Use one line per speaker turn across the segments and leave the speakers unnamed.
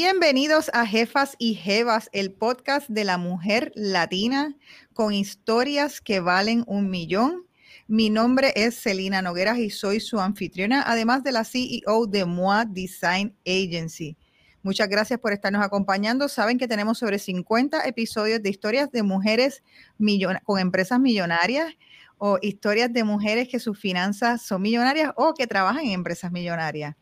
Bienvenidos a Jefas y Jevas, el podcast de la mujer latina con historias que valen un millón. Mi nombre es Celina Nogueras y soy su anfitriona, además de la CEO de MOA Design Agency. Muchas gracias por estarnos acompañando. Saben que tenemos sobre 50 episodios de historias de mujeres con empresas millonarias o historias de mujeres que sus finanzas son millonarias o que trabajan en empresas millonarias.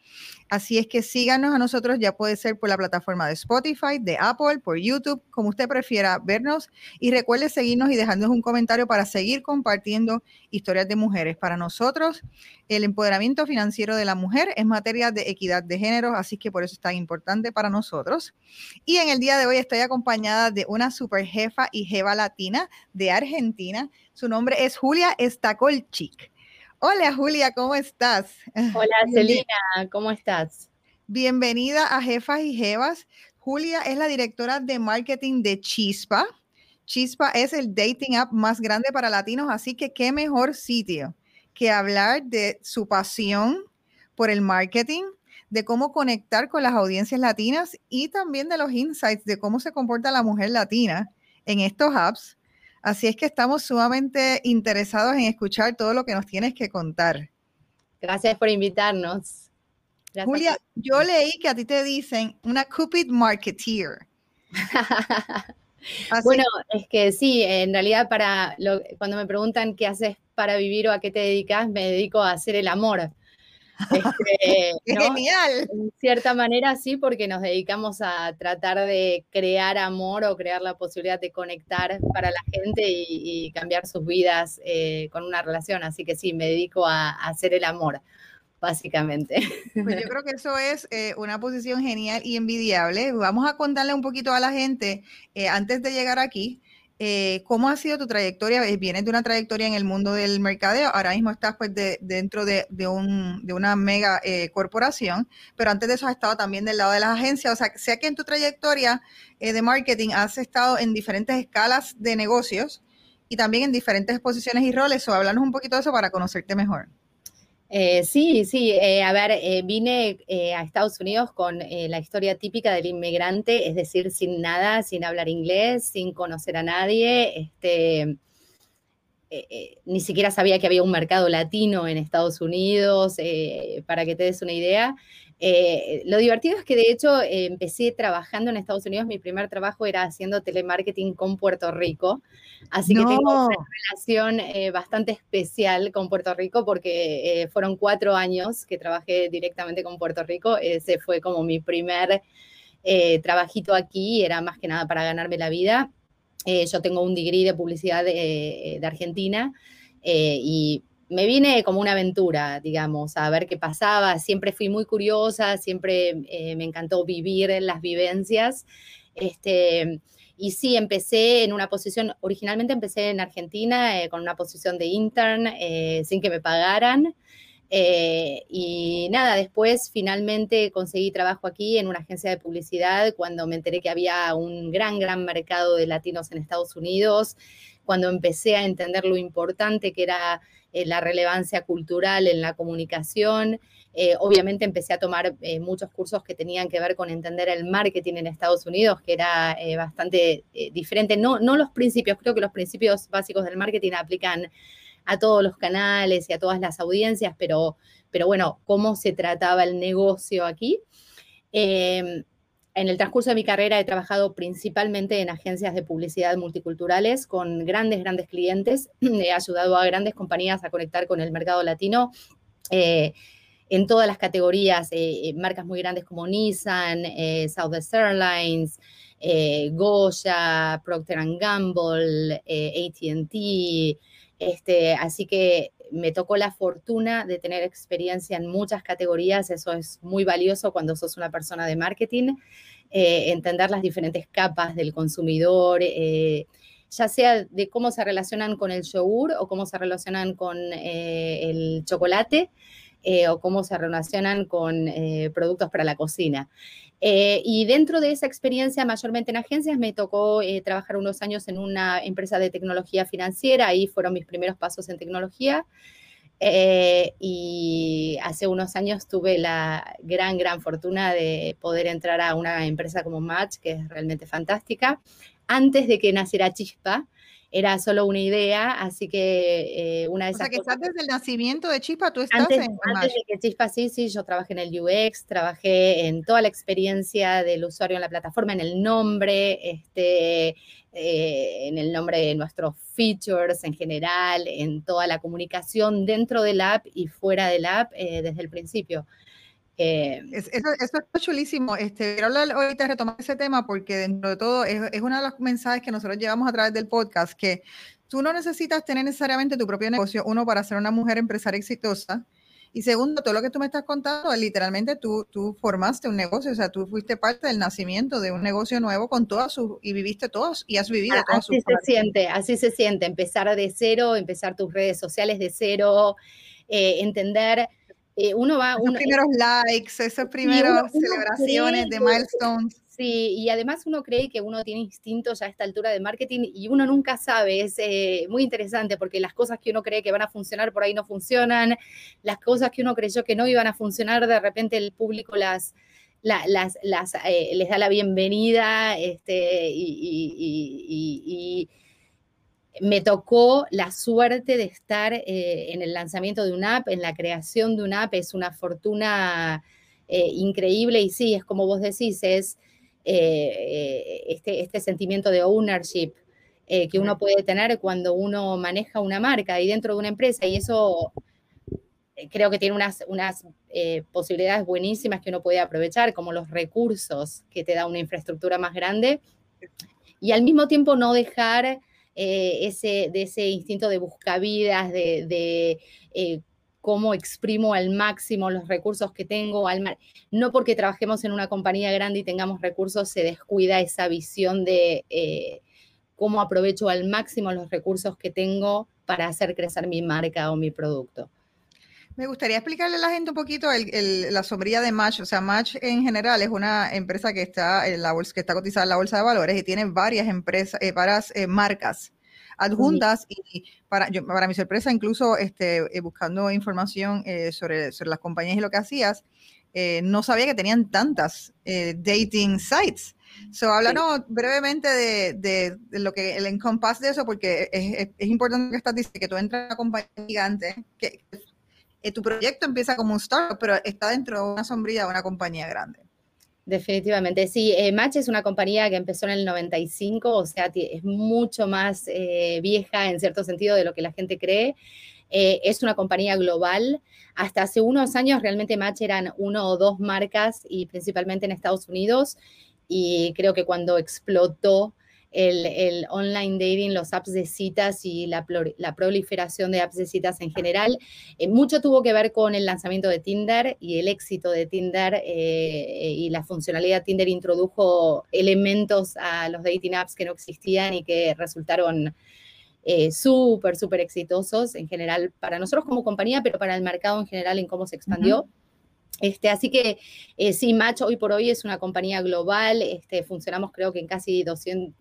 Así es que síganos a nosotros, ya puede ser por la plataforma de Spotify, de Apple, por YouTube, como usted prefiera vernos. Y recuerde seguirnos y dejarnos un comentario para seguir compartiendo historias de mujeres. Para nosotros, el empoderamiento financiero de la mujer es materia de equidad de género, así que por eso es tan importante para nosotros. Y en el día de hoy estoy acompañada de una super jefa y jeva latina de Argentina. Su nombre es Julia Estacolchic. Hola Julia, ¿cómo estás?
Hola Celina, ¿cómo estás?
Bienvenida a Jefas y Jevas. Julia es la directora de marketing de Chispa. Chispa es el dating app más grande para latinos, así que qué mejor sitio que hablar de su pasión por el marketing, de cómo conectar con las audiencias latinas y también de los insights de cómo se comporta la mujer latina en estos apps Así es que estamos sumamente interesados en escuchar todo lo que nos tienes que contar.
Gracias por invitarnos.
Julia, yo leí que a ti te dicen una Cupid Marketeer.
bueno, es que sí, en realidad para cuando me preguntan qué haces para vivir o a qué te dedicas, me dedico a hacer el amor.
Este, Genial.
En cierta manera sí, porque nos dedicamos a tratar de crear amor o crear la posibilidad de conectar para la gente y, cambiar sus vidas eh, con una relación. Así que sí, me dedico a, hacer el amor básicamente.
Pues yo creo que eso es eh, una posición genial y envidiable. Vamos a contarle un poquito a la gente, eh, antes de llegar aquí, eh, ¿Cómo ha sido tu trayectoria? Eh, vienes de una trayectoria en el mundo del mercadeo, ahora mismo estás pues dentro de, una mega eh, corporación, pero antes de eso has estado también del lado de las agencias, o sea, sé que en tu trayectoria de marketing has estado en diferentes escalas de negocios y también en diferentes posiciones y roles, o hablarnos un poquito de eso para conocerte mejor.
Eh, sí, sí, eh, a ver, eh, vine a Estados Unidos con la historia típica del inmigrante, es decir, sin nada, sin hablar inglés, sin conocer a nadie, este, ni siquiera sabía que había un mercado latino en Estados Unidos, para que te des una idea. Eh, lo divertido es que de hecho empecé trabajando en Estados Unidos, mi primer trabajo era haciendo telemarketing con Puerto Rico, así que tengo una relación eh, bastante especial con Puerto Rico porque eh, fueron cuatro años que trabajé directamente con Puerto Rico, ese fue como mi primer trabajito aquí, era más que nada para ganarme la vida. yo tengo un degree de publicidad de, de Argentina y me vine como una aventura, digamos, a ver qué pasaba. Siempre fui muy curiosa, siempre eh, me encantó vivir las vivencias. Este, y sí, empecé en una posición, originalmente empecé en Argentina eh, con una posición de intern eh, sin que me pagaran. y nada, después finalmente conseguí trabajo aquí en una agencia de publicidad cuando me enteré que había un gran, gran mercado de latinos en Estados Unidos, cuando empecé a entender lo importante que era eh, la relevancia cultural en la comunicación. Eh, obviamente empecé a tomar eh, muchos cursos que tenían que ver con entender el marketing en Estados Unidos, que era bastante diferente. No, no los principios, creo que los principios básicos del marketing aplican a todos los canales y a todas las audiencias, pero, pero bueno, cómo se trataba el negocio aquí. En el transcurso de mi carrera he trabajado principalmente en agencias de publicidad multiculturales con grandes, grandes clientes. He ayudado a grandes compañías a conectar con el mercado latino. Eh, en todas las categorías, eh, marcas muy grandes como Nissan, eh, Southwest Airlines, Goya, Procter Gamble, ATT. Este, así que me tocó la fortuna de tener experiencia en muchas categorías, eso es muy valioso cuando sos una persona de marketing, eh, entender las diferentes capas del consumidor, eh, ya sea de cómo se relacionan con el yogur o cómo se relacionan con eh, el chocolate. O cómo se relacionan con productos para la cocina. y dentro de esa experiencia, mayormente en agencias, me tocó trabajar unos años en una empresa de tecnología financiera, ahí fueron mis primeros pasos en tecnología. Eh, y hace unos años tuve la gran, gran fortuna de poder entrar a una empresa como Match, que es realmente fantástica. Antes de que naciera Chispa, era solo una idea, así que eh, una de esas.
O sea, que estás desde el nacimiento de Chispa, tú estás
antes,
en.
Antes de que Chispa, sí, sí, yo trabajé en el UX, trabajé en toda la experiencia del usuario en la plataforma, en el nombre, este, eh, en el nombre de nuestros features en general, en toda la comunicación dentro del app y fuera del app eh, desde el principio.
Eh, eso, eso, es chulísimo. Este, quiero hablar ahorita, retomar ese tema, porque dentro de todo es, es uno de los mensajes que nosotros llevamos a través del podcast, que tú no necesitas tener necesariamente tu propio negocio, uno, para ser una mujer empresaria exitosa, y segundo, todo lo que tú me estás contando, literalmente tú, tú formaste un negocio, o sea, tú fuiste parte del nacimiento de un negocio nuevo con todas sus, y viviste todos, y has vivido todas
Así se siente, así se siente, empezar de cero, empezar tus redes sociales de cero, eh, entender eh, uno va...
Esos primeros likes, esas primeras celebraciones de milestones.
Sí, y además uno cree que uno tiene instintos a esta altura de marketing y uno nunca sabe, es eh, muy interesante porque las cosas que uno cree que van a funcionar por ahí no funcionan, las cosas que uno creyó que no iban a funcionar, de repente el público las, las, las, eh, les da la bienvenida este, y me tocó la suerte de estar eh, en el lanzamiento de una app, en la creación de una app, es una fortuna eh, increíble y sí, es como vos decís, es eh, este, este, sentimiento de ownership que uno puede tener cuando uno maneja una marca y dentro de una empresa y eso creo que tiene unas, unas posibilidades buenísimas que uno puede aprovechar, como los recursos que te da una infraestructura más grande y al mismo tiempo no dejar eh, ese, de ese instinto de buscavidas, de, de eh, cómo exprimo al máximo los recursos que tengo. Al no porque trabajemos en una compañía grande y tengamos recursos, se descuida esa visión de eh, cómo aprovecho al máximo los recursos que tengo para hacer crecer mi marca o mi producto.
Me gustaría explicarle a la gente un poquito la sombrilla de Match. O sea, Match en general es una empresa que está en la bolsa, que está cotizada en la bolsa de valores y tiene varias empresas, eh, varias eh, marcas adjuntas y para, yo, para mi sorpresa, incluso este, eh, buscando información sobre, sobre las compañías y lo que hacías, no sabía que tenían tantas dating sites. So, háblanos brevemente de, lo que el encompass de eso, porque es, es, importante que estás diciendo que tú entras a una compañía gigante, que eh, tu proyecto empieza como un startup, pero está dentro de una sombrilla de una compañía grande.
Definitivamente, sí. Eh, Match es una compañía que empezó en el 95, o sea, es mucho más eh, vieja en cierto sentido de lo que la gente cree. es una compañía global. Hasta hace unos años realmente Match eran uno o dos marcas y principalmente en Estados Unidos. Y creo que cuando explotó el, online dating, los apps de citas y la, proliferación de apps de citas en general. Eh, mucho tuvo que ver con el lanzamiento de Tinder y el éxito de Tinder eh, y la funcionalidad Tinder introdujo elementos a los dating apps que no existían y que resultaron eh, súper, súper exitosos en general para nosotros como compañía, pero para el mercado en general en cómo se expandió. Este, así que sí, Match hoy por hoy es una compañía global, este, funcionamos creo que en casi 200,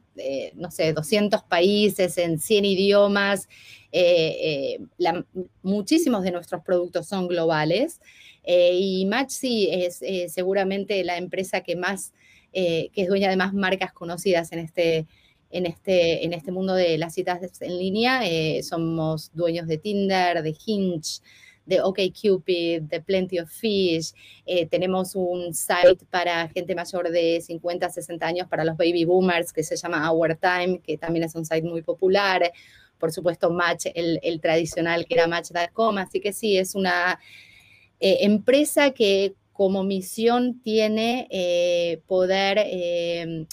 no sé, 200 países, en 100 idiomas. Eh, eh, muchísimos de nuestros productos son globales. Eh, y Match es seguramente la empresa que más, que es dueña de más marcas conocidas en este, en este, en este mundo de las citas en línea. somos dueños de Tinder, de Hinge, de OkCupid, de Plenty of Fish. Eh, tenemos un site para gente mayor de 50, 60 años, para los baby boomers, que se llama Our Time, que también es un site muy popular. Por supuesto, Match, el, tradicional que era Match.com. Así que sí, es una eh, empresa que como misión tiene eh, poder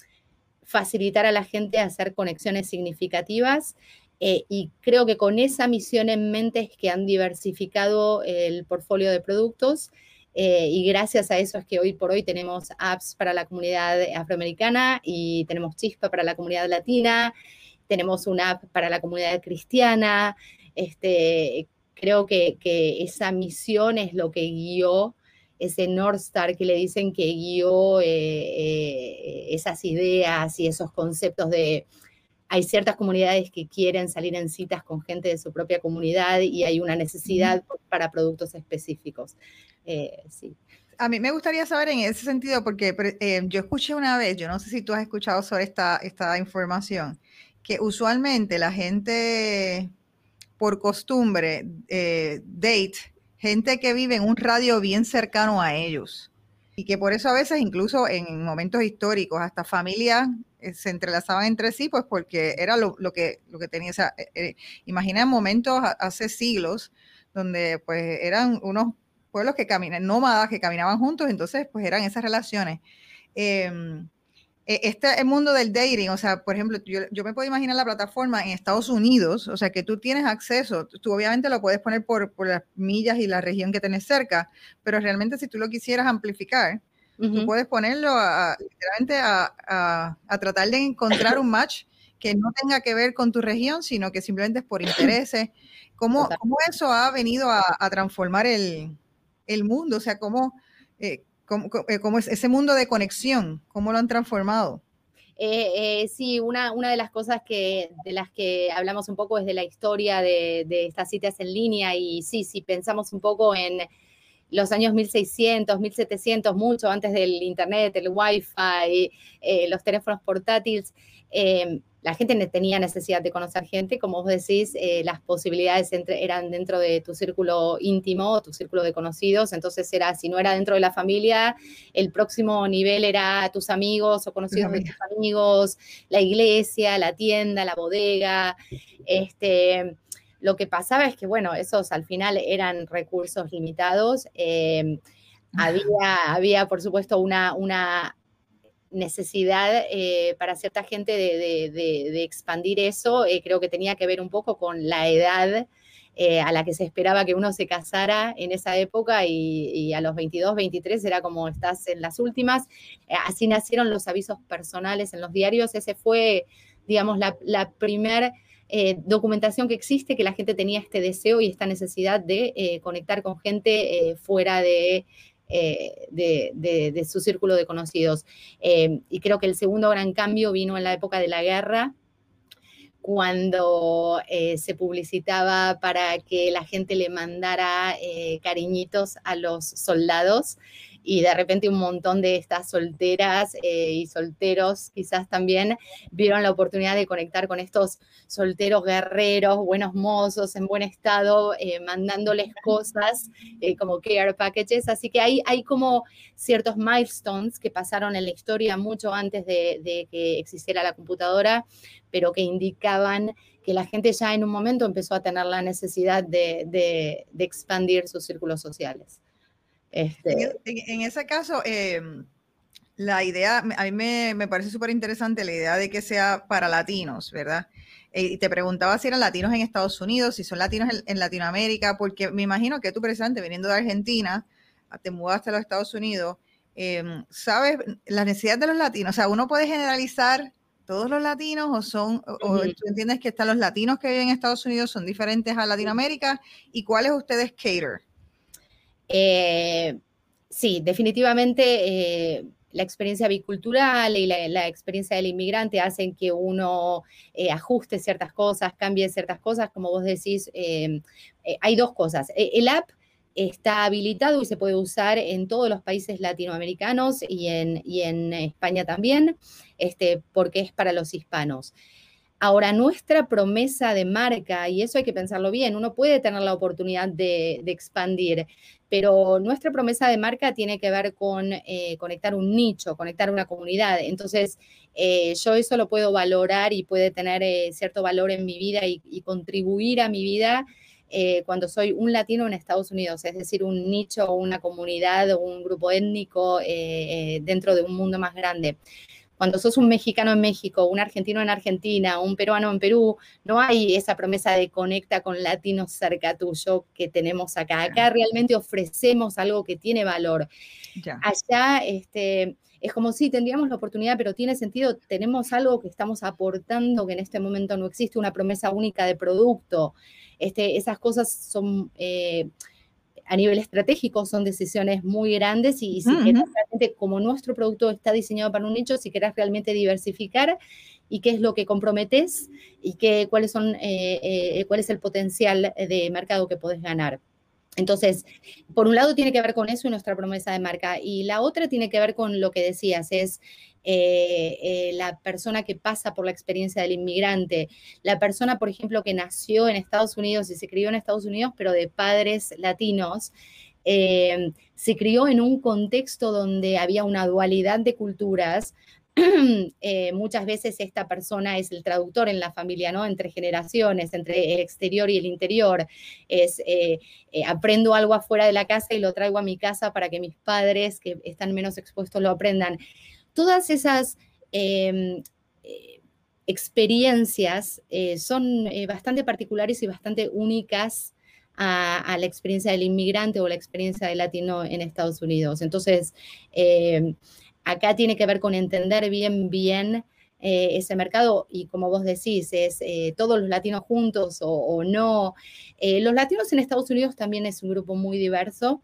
facilitar a la gente hacer conexiones significativas eh, y creo que con esa misión en mente es que han diversificado el portfolio de productos eh, y gracias a eso es que hoy por hoy tenemos apps para la comunidad afroamericana y tenemos Chispa para la comunidad latina, tenemos una app para la comunidad cristiana. Este, creo que, esa misión es lo que guió ese North Star que le dicen que guió eh, esas ideas y esos conceptos de hay ciertas comunidades que quieren salir en citas con gente de su propia comunidad y hay una necesidad para productos específicos. Eh, sí.
A mí me gustaría saber en ese sentido, porque eh, yo escuché una vez, yo no sé si tú has escuchado sobre esta, esta información, que usualmente la gente por costumbre eh, date gente que vive en un radio bien cercano a ellos. Y que por eso a veces, incluso en momentos históricos, hasta familias se entrelazaban entre sí, pues porque era lo, que, lo que tenía. O sea, imagina momentos hace siglos donde pues eran unos pueblos que caminan, nómadas que caminaban juntos, entonces pues eran esas relaciones. Em, e, este el mundo del dating, o sea, por ejemplo, yo, me puedo imaginar la plataforma en Estados Unidos, o sea, que tú tienes acceso, tú obviamente lo puedes poner por, las millas y la región que tienes cerca, pero realmente si tú lo quisieras amplificar, tú puedes ponerlo a, literalmente a, tratar de encontrar un match que no tenga que ver con tu región, sino que simplemente es por intereses. ¿Cómo, cómo eso ha venido a transformar el, el mundo, o sea, cómo, eh, eh, cómo, es ese mundo de conexión, cómo lo han transformado.
Eh, sí, una, una de las cosas que, de las que hablamos un poco es de la historia de, estas citas en línea y sí, si pensamos un poco en los años 1600, 1700, mucho antes del Internet, el Wi-Fi, los teléfonos portátiles, la gente tenía necesidad de conocer gente, como vos decís, eh, las posibilidades eran dentro de tu círculo íntimo, tu círculo de conocidos, entonces era, si no era dentro de la familia, el próximo nivel era tus amigos o conocidos de tus amigos, la iglesia, la tienda, la bodega, este, lo que pasaba es que, bueno, esos al final eran recursos limitados. Eh, había, había, por supuesto, una, una necesidad eh, para cierta gente de, expandir eso, eh, creo que tenía que ver un poco con la edad eh, a la que se esperaba que uno se casara en esa época y, a los 22, 23 era como estás en las últimas. así nacieron los avisos personales en los diarios. Ese fue, digamos, la, la primera documentación que existe, que la gente tenía este deseo y esta necesidad de conectar con gente fuera de eh, de, su círculo de conocidos. Eh, y creo que el segundo gran cambio vino en la época de la guerra, cuando eh, se publicitaba para que la gente le mandara cariñitos a los soldados y de repente un montón de estas solteras eh, y solteros quizás también vieron la oportunidad de conectar con estos solteros guerreros, buenos mozos, en buen estado, eh, mandándoles cosas eh, como care packages. Así que hay, hay como ciertos milestones que pasaron en la historia mucho antes de, que existiera la computadora, pero que indicaban que la gente ya en un momento empezó a tener la necesidad de expandir sus círculos sociales.
Este en, ese caso, em, la idea, a mí me, parece súper interesante la idea de que sea para latinos, ¿verdad? Eh, y te preguntaba si eran latinos en Estados Unidos, si son latinos en, Latinoamérica, porque me imagino que tú, precisamente, viniendo de Argentina, te mudaste a los Estados Unidos, em, ¿sabes las necesidades de los latinos? O sea, uno puede generalizar todos los latinos o son, o, tú entiendes que están los latinos que viven en Estados Unidos son diferentes a Latinoamérica y cuáles ustedes cater?
Eh, sí, definitivamente eh, la experiencia bicultural y la, experiencia del inmigrante hacen que uno eh, ajuste ciertas cosas, cambie ciertas cosas, como vos decís, hay dos cosas. E, el app está habilitado y se puede usar en todos los países latinoamericanos y en, y en España también, este, porque es para los hispanos. Ahora, nuestra promesa de marca, y eso hay que pensarlo bien, uno puede tener la oportunidad de, expandir, pero nuestra promesa de marca tiene que ver con eh, conectar un nicho, conectar una comunidad. Entonces, eh, yo eso lo puedo valorar y puede tener eh, cierto valor en mi vida y, contribuir a mi vida cuando soy un latino en Estados Unidos, es decir, un nicho, una comunidad o un grupo étnico dentro de un mundo más grande. Cuando sos un mexicano en México, un argentino en Argentina, un peruano en Perú, no hay esa promesa de conecta con latinos cerca tuyo que tenemos acá. Acá realmente ofrecemos algo que tiene valor. Allá, este, es como si tendríamos la oportunidad, pero tiene sentido, tenemos algo que estamos aportando que en este momento no existe, una promesa única de producto. Este, esas cosas son... Eh, a nivel estratégico son decisiones muy grandes y, si realmente, como nuestro producto está diseñado para un nicho, si querés realmente diversificar y qué es lo que comprometes y qué, cuáles son, eh, eh, cuál es el potencial de mercado que podés ganar. Entonces, por un lado tiene que ver con eso y nuestra promesa de marca, y la otra tiene que ver con lo que decías, es eh, eh, la persona que pasa por la experiencia del inmigrante, la persona, por ejemplo, que nació en Estados Unidos y se crió en Estados Unidos, pero de padres latinos, eh, se crió en un contexto donde había una dualidad de culturas, muchas veces esta persona es el traductor en la familia, ¿no? Entre generaciones, entre el exterior y el interior. Es, aprendo algo afuera de la casa y lo traigo a mi casa para que mis padres, que están menos expuestos, lo aprendan. Todas esas em, experiencias son bastante particulares y bastante únicas a, la experiencia del inmigrante o la experiencia del latino en Estados Unidos. Entonces, em, acá tiene que ver con entender bien, bien eh, ese mercado y como vos decís, es eh, todos los latinos juntos o, no. Eh, los latinos en Estados Unidos también es un grupo muy diverso,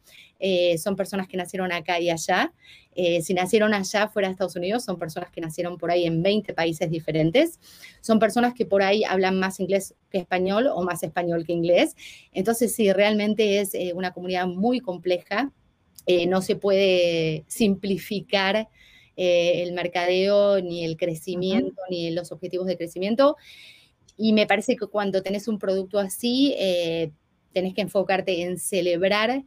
son personas que nacieron acá y allá. si nacieron allá fuera de Estados Unidos, son personas que nacieron por ahí en 20 países diferentes. Son personas que por ahí hablan más inglés que español o más español que inglés. Entonces, sí, realmente es una comunidad muy compleja eh, no se puede simplificar eh, el mercadeo, ni el crecimiento, ni los objetivos de crecimiento. Y me parece que cuando tenés un producto así, eh, tenés que enfocarte en celebrar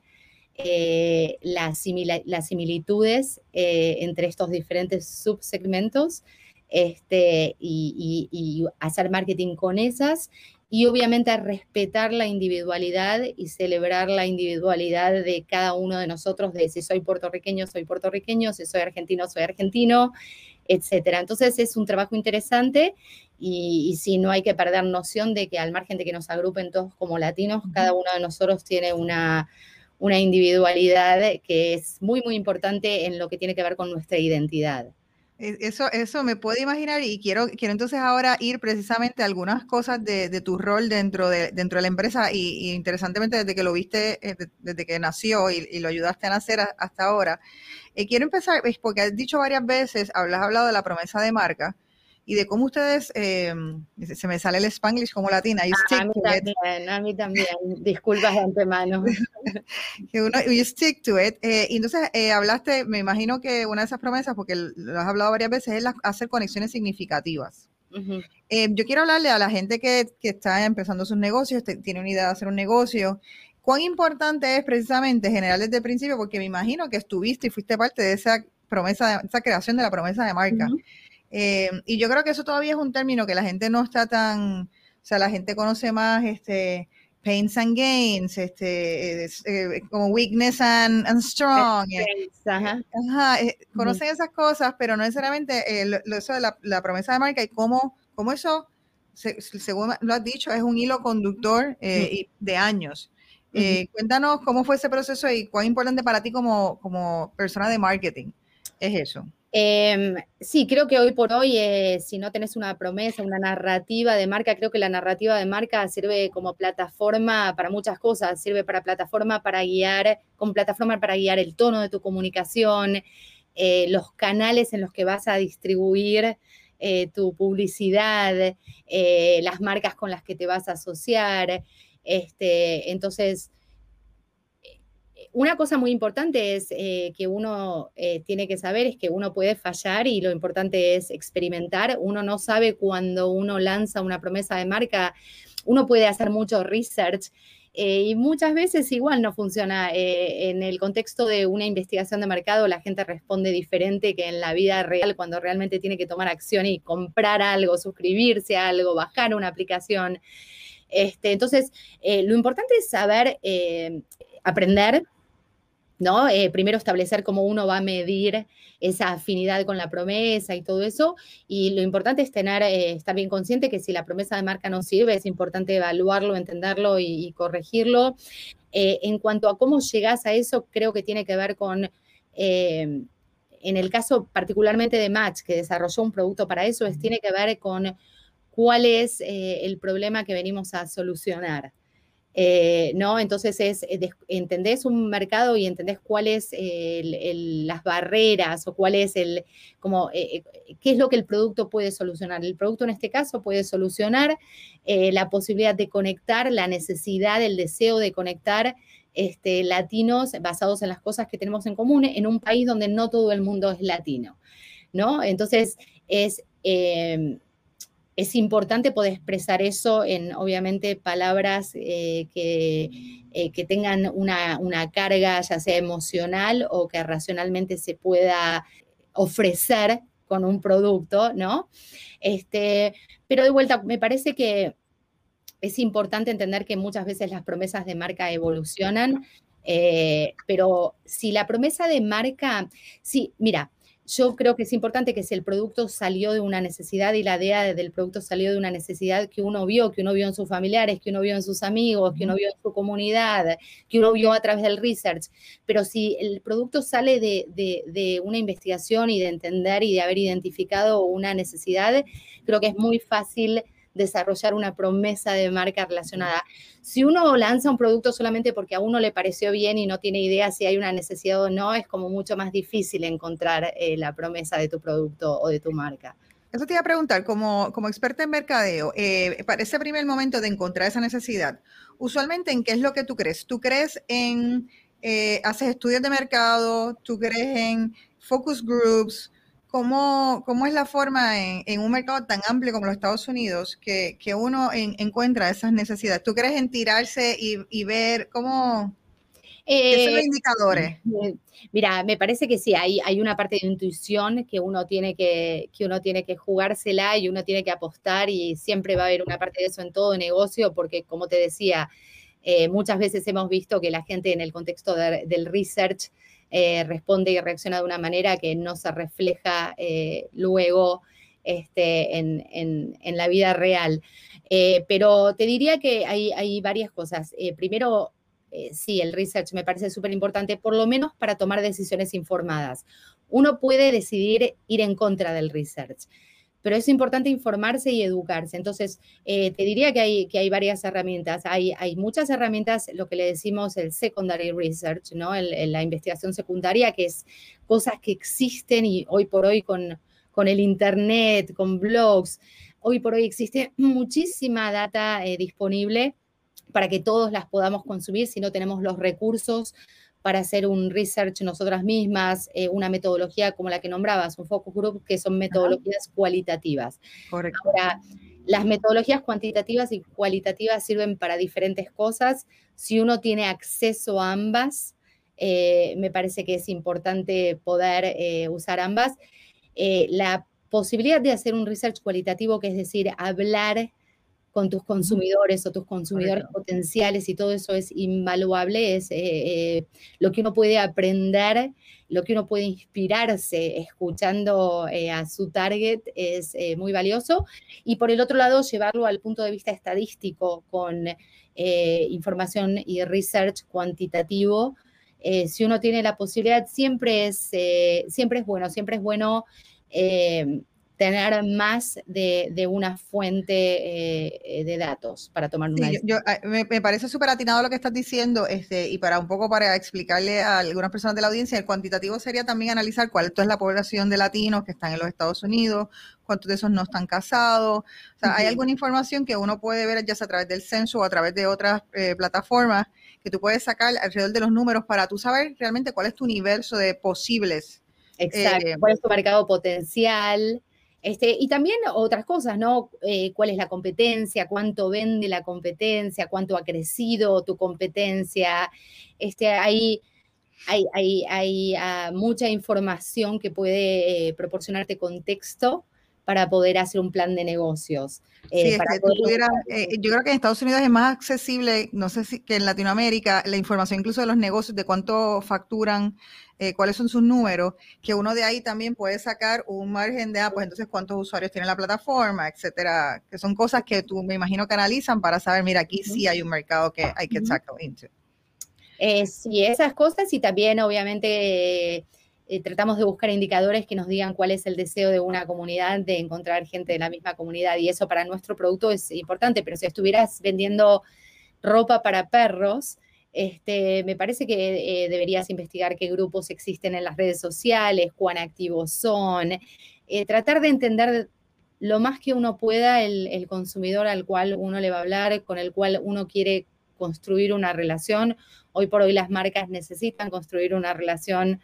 las, similitudes entre estos diferentes subsegmentos este, y, hacer marketing con esas y obviamente respetar la individualidad y celebrar la individualidad de cada uno de nosotros, de si soy puertorriqueño, soy puertorriqueño, si soy argentino, soy argentino, etcétera. Entonces es un trabajo interesante y, si no hay que perder noción de que al margen de que nos agrupen todos como latinos, cada uno de nosotros tiene una, una individualidad que es muy, muy importante en lo que tiene que ver con nuestra identidad.
E, eso, eso me puedo imaginar y quiero, quiero entonces ahora ir precisamente a algunas cosas de, tu rol dentro de, dentro de la empresa y, interesantemente desde que lo viste, eh, desde que nació y, lo ayudaste a nacer hasta ahora. Eh, quiero empezar, porque has dicho varias veces, has hablado de la promesa de marca y de cómo ustedes, eh, se me sale el spanglish como latina,
you stick a, mí también, a mí también, disculpas de antemano.
que uno, you stick to it. Eh, y entonces eh, hablaste, me imagino que una de esas promesas, porque lo has hablado varias veces, es hacer conexiones significativas. yo quiero hablarle a la gente que, que está empezando sus negocios, tiene una idea de hacer un negocio, cuán importante es precisamente generar desde el principio, porque me imagino que estuviste y fuiste parte de esa promesa, de, esa creación de la promesa de marca. Eh, y yo creo que eso todavía es un término que la gente no está tan, o sea, la gente conoce más este pains and gains, este, eh, como weakness and, strong. ajá. Eh, conocen esas cosas, pero no necesariamente eso de la, promesa de marca y cómo, cómo eso, según lo has dicho, es un hilo conductor de años. Cuéntanos cómo fue ese proceso y cuán importante para ti como, como persona de marketing es eso.
Em, sí, creo que hoy por hoy, eh, si no tenés una promesa, una narrativa de marca, creo que la narrativa de marca sirve como plataforma para muchas cosas, sirve para plataforma para guiar, como plataforma para guiar el tono de tu comunicación, eh, los canales en los que vas a distribuir eh, tu publicidad, las marcas con las que te vas a asociar. Este, entonces, una cosa muy importante es eh, que uno eh, tiene que saber es que uno puede fallar y lo importante es experimentar. Uno no sabe cuando uno lanza una promesa de marca, uno puede hacer mucho research eh, y muchas veces igual no funciona. en el contexto de una investigación de mercado, la gente responde diferente que en la vida real cuando realmente tiene que tomar acción y comprar algo, suscribirse a algo, bajar una aplicación. Este, entonces, lo importante es saber aprender ¿no? Eh, primero establecer cómo uno va a medir esa afinidad con la promesa y todo eso. Y lo importante es tener, eh, estar bien consciente que si la promesa de marca no sirve, es importante evaluarlo, entenderlo y, corregirlo. Eh, en cuanto a cómo llegas a eso, creo que tiene que ver con, en el caso particularmente de Match, que desarrolló un producto para eso, es, tiene que ver con cuál es el problema que venimos a solucionar. Eh, ¿no? Entonces es, eh, entendés un mercado y entendés cuáles las barreras o cuál es el, como, eh, qué es lo que el producto puede solucionar. El producto en este caso puede solucionar la posibilidad de conectar, la necesidad, el deseo de conectar este, latinos basados en las cosas que tenemos en común en un país donde no todo el mundo es latino, ¿no? Entonces es es importante poder expresar eso en, obviamente, palabras eh, eh, que, tengan una, carga, ya sea emocional o que racionalmente se pueda ofrecer con un producto, ¿no? Este, pero de vuelta, me parece que es importante entender que muchas veces las promesas de marca evolucionan, eh, pero si la promesa de marca, sí, mira, yo creo que es importante que si el producto salió de una necesidad y la idea del producto salió de una necesidad que uno vio, que uno vio en sus familiares, que uno vio en sus amigos, que uno vio en su comunidad, que uno vio a través del research, pero si el producto sale de, de una investigación y de entender y de haber identificado una necesidad, creo que es muy fácil desarrollar una promesa de marca relacionada. Si uno lanza un producto solamente porque a uno le pareció bien y no tiene idea si hay una necesidad o no, es como mucho más difícil encontrar eh, la promesa de tu producto o de tu marca.
Eso te iba a preguntar, como, como experta en mercadeo, eh, para ese primer momento de encontrar esa necesidad, usualmente en qué es lo que tú crees? ¿Tú crees en, eh, haces estudios de mercado, tú crees en focus groups, ¿Cómo, ¿Cómo, es la forma en, un mercado tan amplio como los Estados Unidos que, que uno encuentra esas necesidades? ¿Tú crees en tirarse y, ver cómo... ¿Qué son los eh, indicadores?
Eh, mira, me parece que sí, hay, hay una parte de intuición que uno, tiene que, que uno tiene que jugársela y uno tiene que apostar y siempre va a haber una parte de eso en todo negocio porque, como te decía, eh, muchas veces hemos visto que la gente en el contexto del research eh, responde y reacciona de una manera que no se refleja eh, luego este, en, la vida real. Eh, pero te diría que hay, varias cosas. primero, sí, el research me parece súper importante, por lo menos para tomar decisiones informadas. Uno puede decidir ir en contra del research pero es importante informarse y educarse. Entonces, eh, te diría que hay, que hay varias herramientas. Hay, hay muchas herramientas, lo que le decimos el secondary research, ¿no? la investigación secundaria, que es cosas que existen y hoy por hoy con, con el Internet, con blogs, hoy por hoy existe muchísima data eh, disponible para que todos las podamos consumir si no tenemos los recursos para hacer un research nosotras mismas, eh, una metodología como la que nombrabas, un focus group, que son metodologías cualitativas. Correcto. Ahora, las metodologías cuantitativas y cualitativas sirven para diferentes cosas. Si uno tiene acceso a ambas, eh, me parece que es importante poder eh, usar ambas. la posibilidad de hacer un research cualitativo, que es decir, hablar con tus consumidores o tus consumidores potenciales y todo eso es invaluable, es eh, eh, lo que uno puede aprender, lo que uno puede inspirarse escuchando eh, a su target es muy valioso. Y por el otro lado, llevarlo al punto de vista estadístico con información y research cuantitativo. si uno tiene la posibilidad, siempre es, siempre es bueno, siempre es bueno tener más de, una fuente eh, de datos para tomar una
decisión. Ah, me, parece súper atinado lo que estás diciendo este, y para un poco para explicarle a algunas personas de la audiencia, el cuantitativo sería también analizar cuál es la población de latinos que están en los Estados Unidos, cuántos de esos no están casados. O sea, hay alguna información que uno puede ver ya sea a través del censo o a través de otras eh, plataformas que tú puedes sacar alrededor de los números para tú saber realmente cuál es tu universo de posibles.
Exacto, eh, cuál es tu mercado potencial, este, y también otras cosas, ¿no? Eh, ¿Cuál es la competencia? ¿Cuánto vende la competencia? ¿Cuánto ha crecido tu competencia? Este, hay, hay, hay, hay ah, mucha información que puede eh, proporcionarte contexto para poder hacer un plan de negocios.
Eh, yo creo que en Estados Unidos es más accesible, no sé si que en Latinoamérica, la información incluso de los negocios, de cuánto facturan, eh, cuáles son sus números, que uno de ahí también puede sacar un margen de, ah, pues entonces cuántos usuarios tiene la plataforma, etcétera, que son cosas que tú me imagino que analizan para saber, mira, aquí sí hay un mercado que hay que sacar into.
Eh, sí, esas cosas y también obviamente eh, tratamos de buscar indicadores que nos digan cuál es el deseo de una comunidad de encontrar gente de la misma comunidad y eso para nuestro producto es importante, pero si estuvieras vendiendo ropa para perros, este, me parece que eh, deberías investigar qué grupos existen en las redes sociales, cuán activos son, eh, tratar de entender lo más que uno pueda el, consumidor al cual uno le va a hablar, con el cual uno quiere construir una relación. Hoy por hoy las marcas necesitan construir una relación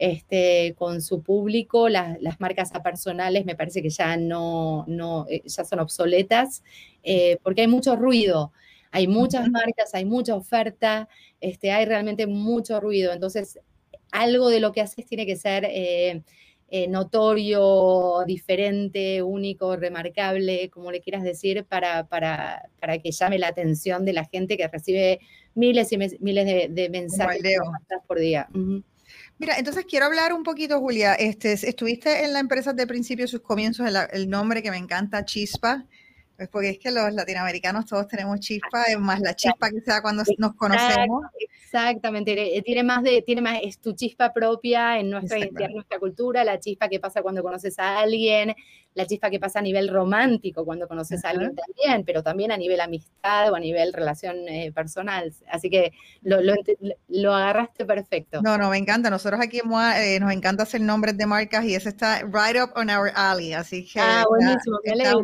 este, con su público. Las, marcas personales me parece que ya no, no eh, ya son obsoletas porque hay mucho ruido. Hay muchas marcas, hay mucha oferta, este, hay realmente mucho ruido. Entonces, algo de lo que haces tiene que ser eh, eh, notorio, diferente, único, remarcable, como le quieras decir, para, para, que llame la atención de la gente que recibe miles y miles de, mensajes por día.
Mira, entonces quiero hablar un poquito, Julia. Este, estuviste en la empresa de principio, sus comienzos, el nombre que me encanta, Chispa. Pues porque es que los latinoamericanos todos tenemos chispa, es más la chispa que sea cuando nos conocemos.
Exactamente, tiene más de, tiene más, es tu chispa propia en nuestra identidad, en nuestra cultura, la chispa que pasa cuando conoces a alguien, la chispa que pasa a nivel romántico cuando conoces a alguien también, pero también a nivel amistad o a nivel relación eh, personal. Así que lo, agarraste perfecto.
No, no, me encanta. Nosotros aquí eh, nos encanta hacer nombres de marcas y ese está right up on our alley, así que...
Ah, buenísimo, me alegro.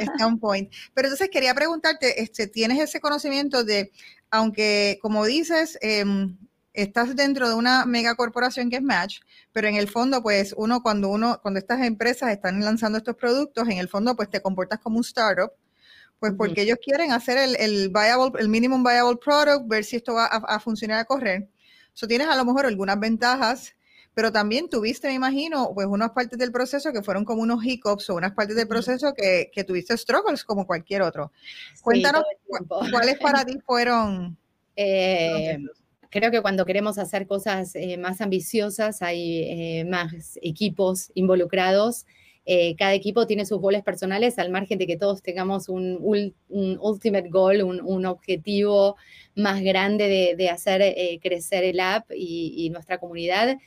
Está un point. Pero entonces quería preguntarte, este, ¿tienes ese conocimiento de aunque como dices, em, estás dentro de una megacorporación que es Match, pero en el fondo, pues uno cuando uno, cuando estas empresas están lanzando estos productos, en el fondo, pues te comportas como un startup, pues porque ellos quieren hacer el, el, viable, el minimum viable product, ver si esto va a, funcionar a correr. Eso tienes a lo mejor algunas ventajas, pero también tuviste, me imagino, pues unas partes del proceso que fueron como unos hiccups o unas partes del proceso que, que tuviste struggles como cualquier otro. Cuéntanos cuáles para ti fueron.
Eh, creo que cuando queremos hacer cosas eh, más ambiciosas hay eh, más equipos involucrados. cada equipo tiene sus goles personales, al margen de que todos tengamos un, ultimate goal, un, objetivo más grande de, hacer crecer el app y nuestra comunidad.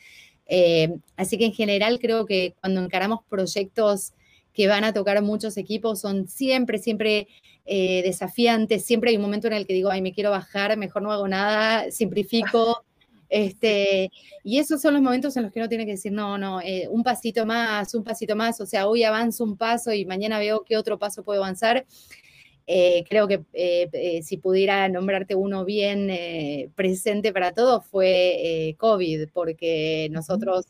Eh, así que en general creo que cuando encaramos proyectos que van a tocar muchos equipos son siempre, siempre eh, desafiantes. Siempre hay un momento en el que digo, ay, me quiero bajar, mejor no hago nada, simplifico. Este, y esos son los momentos en los que uno tiene que decir, no, no, eh, un pasito más, un pasito más, o sea, hoy avanzo un paso y mañana veo qué otro paso puedo avanzar. Eh, creo que eh, eh, si pudiera nombrarte uno bien presente para todo fue COVID, porque nosotros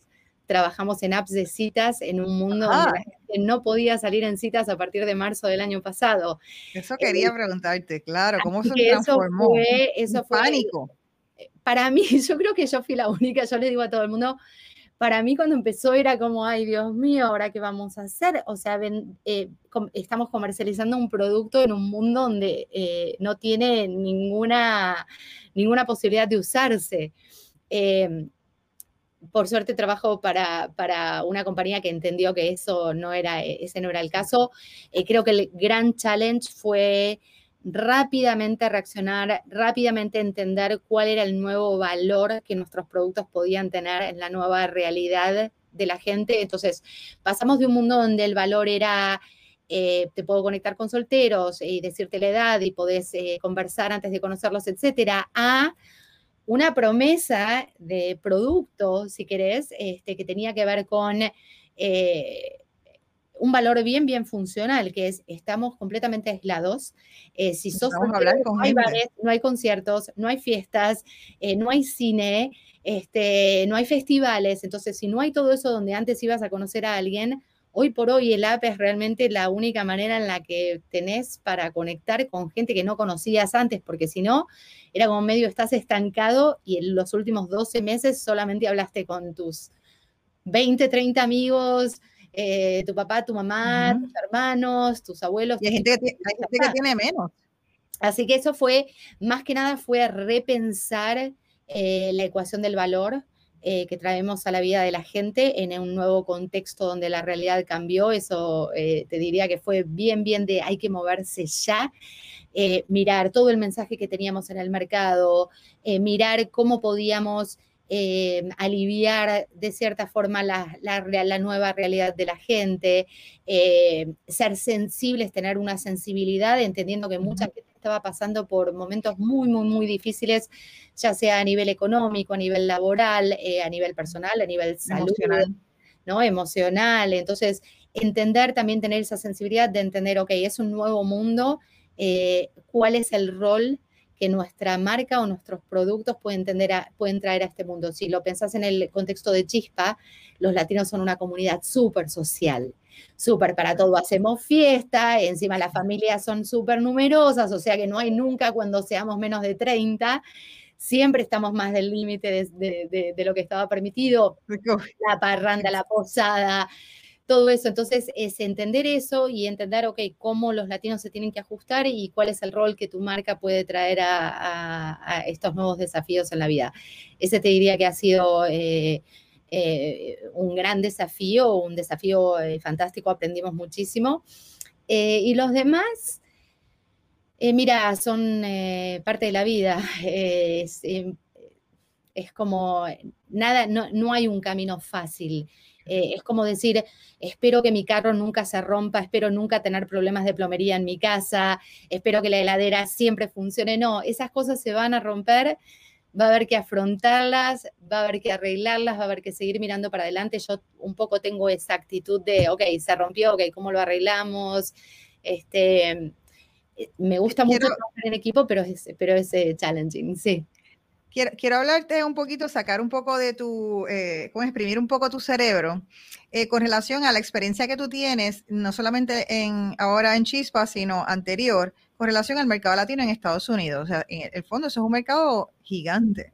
trabajamos en apps de citas en un mundo donde la gente no podía salir en citas a partir de marzo del año pasado.
Eso quería preguntarte, claro, ¿cómo se transformó?
Eso fue, eso fue pánico. Para mí, yo creo que yo fui la única, yo le digo a todo el mundo, para mí cuando empezó era como, ay Dios mío, ¿ahora qué vamos a hacer? O sea, eh, estamos comercializando un producto en un mundo donde eh, no tiene ninguna, ninguna posibilidad de usarse. Em, por suerte trabajo para, para, una compañía que entendió que eso no era, ese no era el caso. Eh, creo que el gran challenge fue rápidamente reaccionar, rápidamente entender cuál era el nuevo valor que nuestros productos podían tener en la nueva realidad de la gente. Entonces, pasamos de un mundo donde el valor era, eh, te puedo conectar con solteros y decirte la edad y podés eh, conversar antes de conocerlos, etcétera, a una promesa de producto, si querés, este, que tenía que ver con eh, un valor bien, bien funcional, que es estamos completamente aislados. Eh, si sos no hay bares, no hay conciertos, no hay fiestas, eh, no hay cine, este, no hay festivales. Entonces, si no hay todo eso donde antes ibas a conocer a alguien, hoy por hoy el app es realmente la única manera en la que tenés para conectar con gente que no conocías antes, porque si no, era como medio estás estancado y en los últimos 12 meses solamente hablaste con tus 20, 30 amigos, eh, tu papá, tu mamá, tus hermanos, tus abuelos.
Y hay gente, que, tiene menos.
Así que eso fue, más que nada, fue repensar eh, la ecuación del valor eh, que traemos a la vida de la gente en un nuevo contexto donde la realidad cambió. Eso te diría que fue bien, bien de hay que moverse ya. mirar todo el mensaje que teníamos en el mercado, mirar cómo podíamos eh, aliviar de cierta forma la, la, nueva realidad de la gente, eh, ser sensibles, tener una sensibilidad, entendiendo que mucha gente estaba pasando por momentos muy, muy, muy difíciles, ya sea a nivel económico, a nivel laboral, eh, a nivel personal, a nivel salud, emocional. ¿no? Emocional. Entonces, entender también, tener esa sensibilidad de entender, ok, es un nuevo mundo, eh, cuál es el rol que nuestra marca o nuestros productos pueden, pueden traer a este mundo. Si lo pensás en el contexto de Chispa, los latinos son una comunidad súper social, súper para todo. Hacemos fiesta, encima las familias son súper numerosas, o sea que no hay nunca cuando seamos menos de 30 siempre estamos más del límite de, de, lo que estaba permitido, la parranda, la posada, todo eso. Entonces, es entender eso y entender, ok, cómo los latinos se tienen que ajustar y cuál es el rol que tu marca puede traer a, estos nuevos desafíos en la vida. Ese te diría que ha sido eh, eh, un gran desafío, un desafío eh, fantástico, aprendimos muchísimo. y los demás, mira, son parte de la vida. es, es como nada, no, no hay un camino fácil. Eh, es como decir, espero que mi carro nunca se rompa, espero nunca tener problemas de plomería en mi casa, espero que la heladera siempre funcione. No, esas cosas se van a romper, va a haber que afrontarlas, va a haber que arreglarlas, va a haber que seguir mirando para adelante. Yo un poco tengo esa actitud de, ok, se rompió, ok, ¿cómo lo arreglamos? Este, eh, me gusta mucho trabajar en equipo, pero es, pero es eh, challenging, sí.
Quiero, hablarte un poquito, sacar un poco de tu, eh, cómo exprimir un poco tu cerebro eh, con relación a la experiencia que tú tienes, no solamente en, ahora en Chispa, sino anterior, con relación al mercado latino en Estados Unidos. O sea, en el fondo eso es un mercado gigante.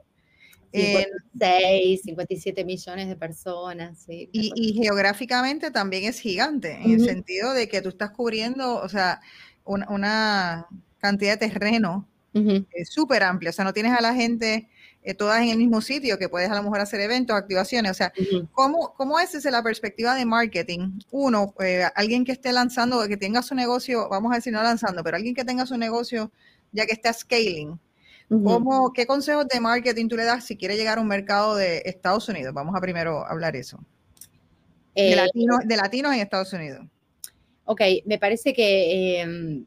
56, 57 millones de personas. Sí,
y, geográficamente también es gigante, en el sentido de que tú estás cubriendo, o sea, una cantidad de terreno es súper amplio, o sea, no tienes a la gente eh, todas en el mismo sitio, que puedes a lo mejor hacer eventos, activaciones, o sea, ¿cómo, ¿cómo, es desde la perspectiva de marketing? Uno, eh, alguien que esté lanzando, que tenga su negocio, vamos a decir no lanzando, pero alguien que tenga su negocio ya que está scaling, ¿cómo, ¿qué consejos de marketing tú le das si quiere llegar a un mercado de Estados Unidos? Vamos a primero hablar eso. de, eh, latinos, de latinos en Estados Unidos.
Ok, me parece que em,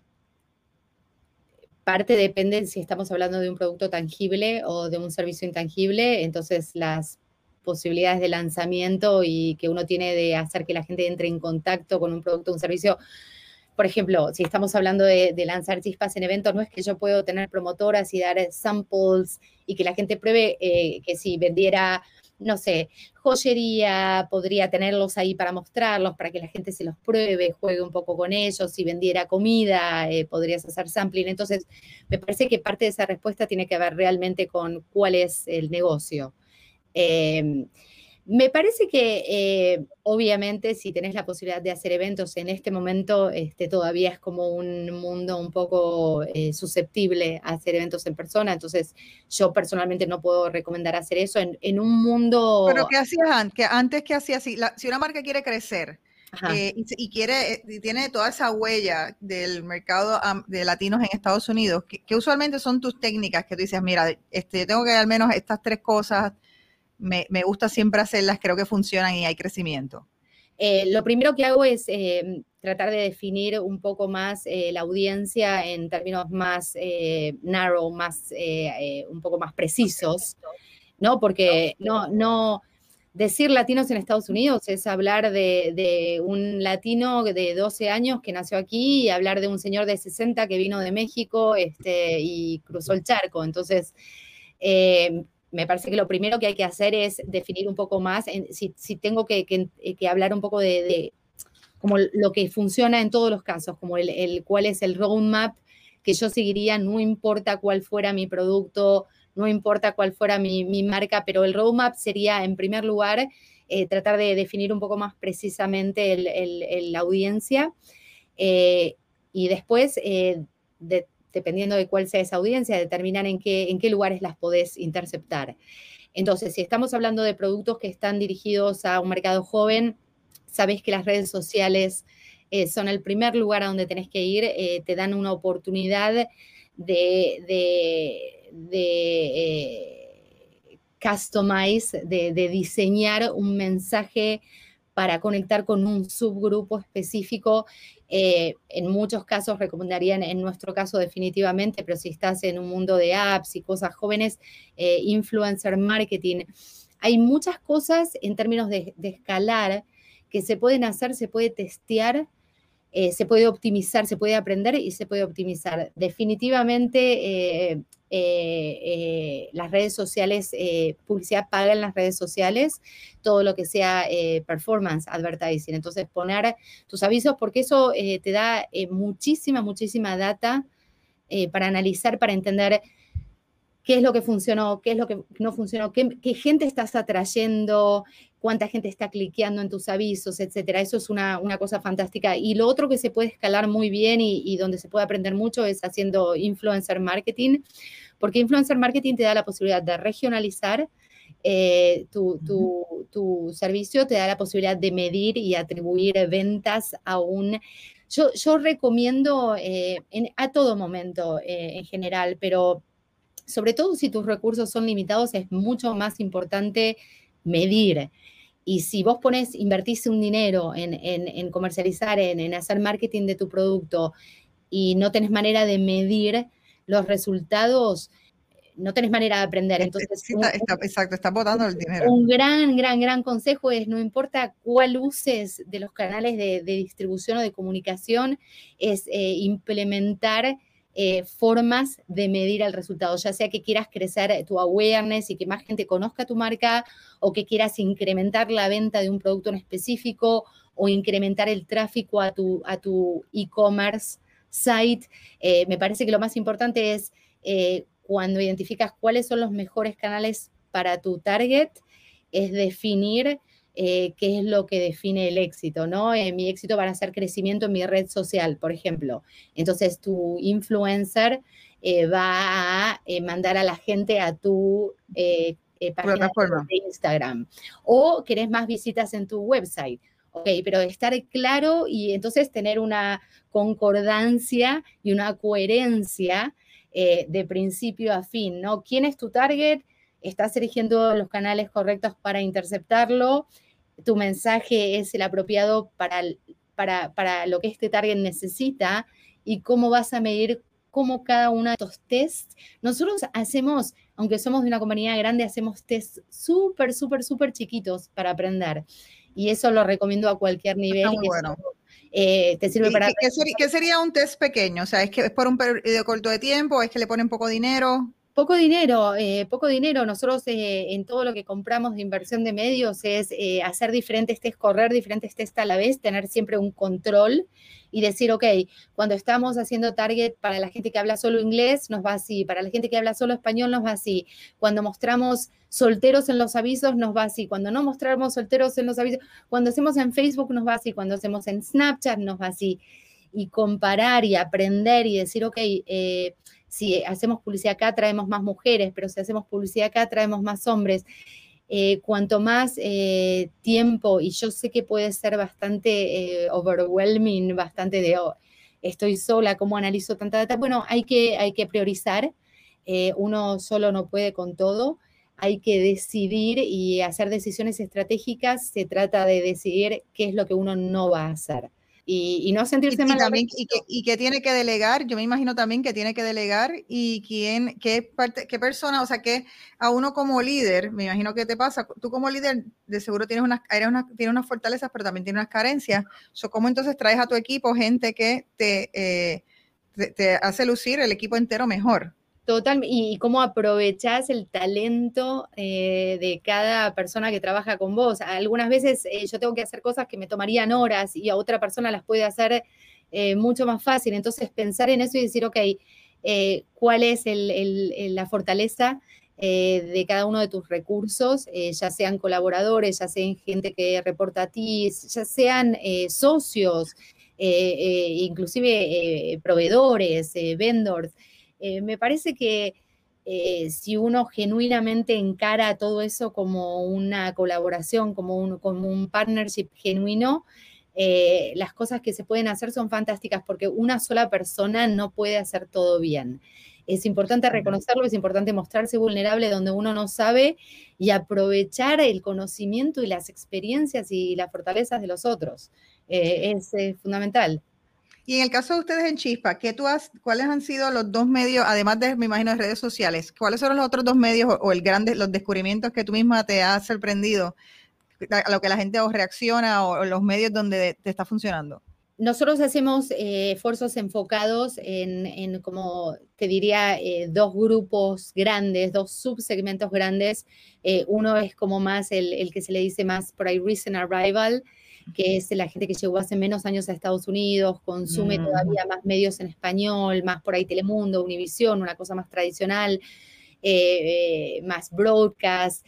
parte depende si estamos hablando de un producto tangible o de un servicio intangible, entonces las posibilidades de lanzamiento y que uno tiene de hacer que la gente entre en contacto con un producto o un servicio. Por ejemplo, si estamos hablando de, lanzar chispas en eventos, no es que yo puedo tener promotoras y dar samples y que la gente pruebe eh, que si vendiera no sé, joyería, podría tenerlos ahí para mostrarlos, para que la gente se los pruebe, juegue un poco con ellos, si vendiera comida, eh, podrías hacer sampling. Entonces, me parece que parte de esa respuesta tiene que ver realmente con cuál es el negocio. Em, me parece que eh, obviamente si tenés la posibilidad de hacer eventos en este momento, este, todavía es como un mundo un poco eh, susceptible a hacer eventos en persona, entonces yo personalmente no puedo recomendar hacer eso en, un mundo...
Pero ¿qué hacías antes? Antes que hacías si, si una marca quiere crecer, eh, y, quiere, y tiene toda esa huella del mercado de latinos en Estados Unidos, que, usualmente son tus técnicas que tú dices, mira, este, tengo que al menos estas tres cosas me, gusta siempre hacerlas, creo que funcionan y hay crecimiento.
Eh, lo primero que hago es eh, tratar de definir un poco más eh, la audiencia en términos más narrow, más, un poco más precisos, ¿no? Porque no, no, decir latinos en Estados Unidos es hablar de, de, un latino de 12 años que nació aquí y hablar de un señor de 60 que vino de México este, y cruzó el charco. Entonces, me parece que lo primero que hay que hacer es definir un poco más, si, tengo que, hablar un poco de, como lo que funciona en todos los casos, como el, cuál es el roadmap que yo seguiría, no importa cuál fuera mi producto, no importa cuál fuera mi, marca, pero el roadmap sería, en primer lugar, eh, tratar de definir un poco más precisamente la audiencia eh, y después eh, de dependiendo de cuál sea esa audiencia, determinar en qué, en qué lugares las podés interceptar. Entonces, si estamos hablando de productos que están dirigidos a un mercado joven, sabes que las redes sociales eh, son el primer lugar a donde tenés que ir, eh, te dan una oportunidad de, de, eh, customize, de, diseñar un mensaje para conectar con un subgrupo específico. Eh, en muchos casos recomendarían, en nuestro caso definitivamente, pero si estás en un mundo de apps y cosas jóvenes, eh, influencer marketing. Hay muchas cosas en términos de, escalar que se pueden hacer, se puede testear, eh, se puede optimizar, se puede aprender y se puede optimizar. Definitivamente eh, eh, las redes sociales, publicidad paga en las redes sociales, todo lo que sea performance, advertising. Entonces, poner tus avisos, porque eso te da muchísima, muchísima data para analizar, para entender qué es lo que funcionó, qué es lo que no funcionó, qué, gente estás atrayendo, cuánta gente está cliqueando en tus avisos, etcétera. Eso es una, cosa fantástica. Y lo otro que se puede escalar muy bien y, donde se puede aprender mucho es haciendo influencer marketing, porque influencer marketing te da la posibilidad de regionalizar eh, tu, servicio, te da la posibilidad de medir y atribuir ventas a un... Yo, yo recomiendo eh, a todo momento eh, en general, pero sobre todo si tus recursos son limitados, es mucho más importante medir. Y si vos pones, invertís un dinero en, comercializar, en, hacer marketing de tu producto y no tenés manera de medir los resultados, no tenés manera de aprender. Entonces,
exacto, está botando el dinero.
Un gran, gran, gran consejo es, no importa cuál uses de los canales de, distribución o de comunicación, es eh, implementar eh, formas de medir el resultado, ya sea que quieras crecer tu awareness y que más gente conozca tu marca o que quieras incrementar la venta de un producto en específico o incrementar el tráfico a tu a tu e-commerce site. Eh, me parece que lo más importante es eh, cuando identificas cuáles son los mejores canales para tu target, es definir eh, qué es lo que define el éxito, ¿no? Eh, mi éxito va a ser crecimiento en mi red social, por ejemplo. Entonces, tu influencer eh, va a mandar a la gente a tu página de Instagram. O querés más visitas en tu website. Ok, pero estar claro y entonces tener una concordancia y una coherencia de principio a fin, ¿no? ¿Quién es tu target? Estás eligiendo los canales correctos para interceptarlo, tu mensaje es el apropiado para, para, para lo que este target necesita y cómo vas a medir cómo cada uno de estos tests. Nosotros hacemos, aunque somos de una compañía grande, hacemos tests súper, súper, súper chiquitos para aprender. Y eso lo recomiendo a cualquier nivel.
muy bueno. Eh, te sirve para... ¿qué, sería, ¿Qué, sería, un test pequeño? O sea, ¿es que es por un periodo corto de tiempo? ¿Es que le ponen poco dinero?
Poco dinero, eh, poco dinero. Nosotros eh, en todo lo que compramos de inversión de medios es eh, hacer diferentes test, correr diferentes test a la vez, tener siempre un control y decir, ok, cuando estamos haciendo target para la gente que habla solo inglés, nos va así, para la gente que habla solo español, nos va así, cuando mostramos solteros en los avisos, nos va así, cuando no mostramos solteros en los avisos, cuando hacemos en Facebook, nos va así, cuando hacemos en Snapchat, nos va así. Y comparar y aprender y decir, ok, eh, si hacemos publicidad acá traemos más mujeres, pero si hacemos publicidad acá traemos más hombres. Eh, cuanto más eh, tiempo, y yo sé que puede ser bastante eh, overwhelming, bastante de oh, estoy sola, ¿cómo analizo tanta data? Bueno, hay que, hay que priorizar, uno solo no puede con todo, hay que decidir y hacer decisiones estratégicas, se trata de decidir qué es lo que uno no va a hacer y, no sentirse mal.
Y, que, tiene que delegar, yo me imagino también que tiene que delegar y quién, qué, parte, qué persona, o sea, que a uno como líder, me imagino que te pasa, tú como líder de seguro tienes unas, tienes unas fortalezas, pero también tienes unas carencias. So, ¿Cómo entonces traes a tu equipo gente que te, eh, te hace lucir el equipo entero mejor?
Total, y, cómo aprovechás el talento eh, de cada persona que trabaja con vos. Algunas veces eh, yo tengo que hacer cosas que me tomarían horas y a otra persona las puede hacer eh, mucho más fácil. Entonces, pensar en eso y decir, ok, ¿cuál es la fortaleza de cada uno de tus recursos? ya sean colaboradores, ya sean gente que reporta a ti, ya sean socios, inclusive proveedores, vendors. Eh, me parece que eh, si uno genuinamente encara todo eso como una colaboración, como un, como un partnership genuino, eh, las cosas que se pueden hacer son fantásticas porque una sola persona no puede hacer todo bien. es importante reconocerlo, es importante mostrarse vulnerable donde uno no sabe y aprovechar el conocimiento y las experiencias y las fortalezas de los otros. Eh, es fundamental.
Y en el caso de ustedes en Chispa, ¿qué tú has, ¿cuáles han sido los dos medios, además de, me imagino, de redes sociales, cuáles son los otros dos medios o, el grande, los descubrimientos que tú misma te has sorprendido, a lo que la gente os reacciona o los medios donde te está funcionando?
nosotros hacemos eh, esfuerzos enfocados en, como te diría, eh, dos grupos grandes, dos subsegmentos grandes. Eh, uno es como más el, que se le dice más por ahí recent arrival, que es la gente que llegó hace menos años a Estados Unidos, consume mm. todavía más medios en español, más por ahí Telemundo, Univisión, una cosa más tradicional. más broadcast,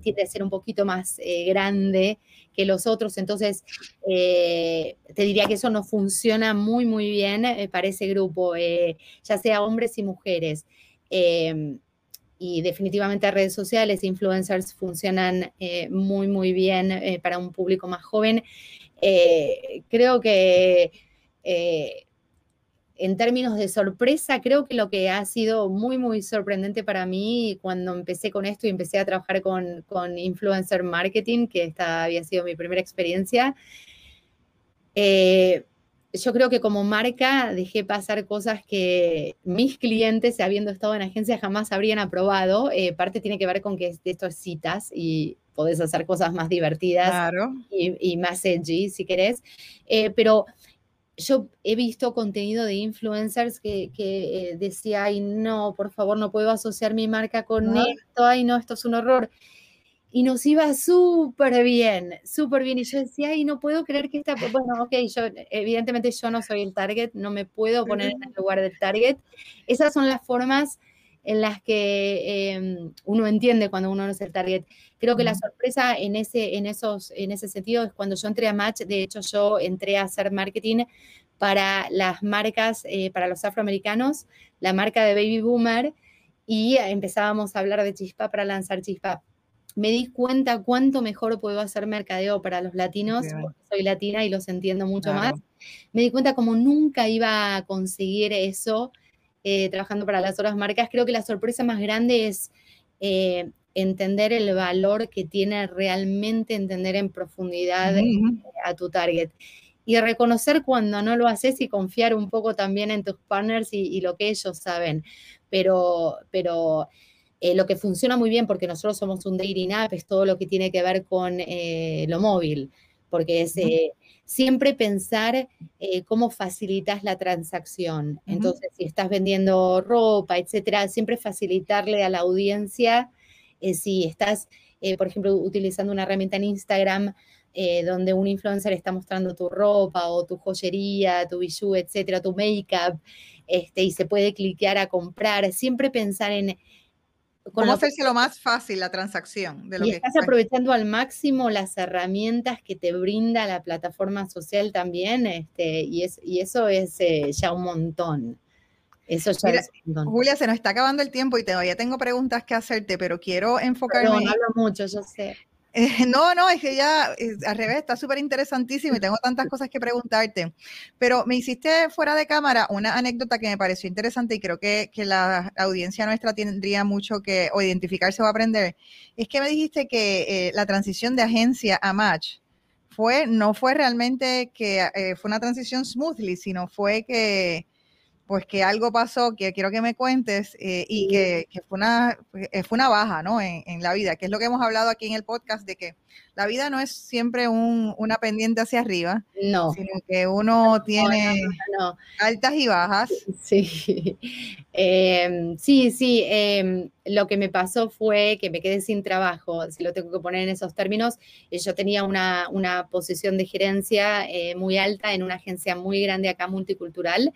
tiende a ser un poquito más grande que los otros. Entonces, eh, te diría que eso no funciona muy, muy bien eh, para ese grupo, eh, ya sea hombres y mujeres. Y definitivamente redes sociales, influencers funcionan muy, muy bien para un público más joven. creo que en términos de sorpresa, creo que lo que ha sido muy, muy sorprendente para mí cuando empecé con esto y empecé a trabajar con, influencer marketing, que esta había sido mi primera experiencia, eh, yo creo que como marca dejé pasar cosas que mis clientes, habiendo estado en agencia, jamás habrían aprobado. Eh, parte tiene que ver con que esto es citas y podés hacer cosas más divertidas y, más edgy, si querés. Eh, pero yo he visto contenido de influencers que, eh, decía, ay, no, por favor, no puedo asociar mi marca con esto, ay, no, esto es un horror. Y nos iba súper bien, súper bien. Y yo decía, ay, no puedo creer que esta, bueno, ok, yo, evidentemente yo no soy el target, no me puedo poner en el lugar del target. Esas son las formas en las que em, uno entiende cuando uno no es el target. Creo que la sorpresa en ese, en, esos, en ese sentido es cuando yo entré a Match, de hecho yo entré a hacer marketing para las marcas, eh, para los afroamericanos, la marca de Baby Boomer, y empezábamos a hablar de Chispa para lanzar Chispa. Me di cuenta cuánto mejor puedo hacer mercadeo para los latinos, porque soy latina y los entiendo mucho más. Me di cuenta como nunca iba a conseguir eso eh, trabajando para las otras marcas, creo que la sorpresa más grande es eh, entender el valor que tiene realmente entender en profundidad eh, a tu target. Y reconocer cuando no lo haces y confiar un poco también en tus partners y, lo que ellos saben. Pero, pero lo que funciona muy bien, porque nosotros somos un dating app, es todo lo que tiene que ver con lo móvil, porque es siempre pensar eh, cómo facilitas la transacción. Entonces, si estás vendiendo ropa, etcétera, siempre facilitarle a la audiencia, eh, si estás, eh, por ejemplo, utilizando una herramienta en Instagram, donde un influencer está mostrando tu ropa o tu joyería, tu bijú, etcétera, tu make-up, este, y se puede cliquear a comprar, siempre pensar en
¿Cómo hacerse lo más fácil la transacción?
De lo y estás aprovechando al máximo las herramientas que te brinda la plataforma social también, este, y, es, y eso es eh, ya un montón. Eso ya es un montón.
Julia, se nos está acabando el tiempo y todavía tengo preguntas que hacerte, pero quiero enfocarme.
No hablo mucho, yo sé.
no, no, es que ya al revés, está súper interesantísimo y tengo tantas cosas que preguntarte. Pero me hiciste fuera de cámara una anécdota que me pareció interesante y creo que, la audiencia nuestra tendría mucho que o identificarse o aprender. Es que me dijiste que eh, la transición de agencia a Match fue, no fue realmente que eh, fue una transición smoothly, sino fue que pues que algo pasó que quiero que me cuentes eh, y que, fue, una, eh, fue una baja, ¿no? En, la vida, que es lo que hemos hablado aquí en el podcast, de que la vida no es siempre una pendiente hacia arriba,
no.
sino que uno tiene altas y bajas.
Sí, em, sí, sí. Em, lo que me pasó fue que me quedé sin trabajo, si lo tengo que poner en esos términos. Eh, yo tenía una, una posición de gerencia muy alta en una agencia muy grande acá, multicultural.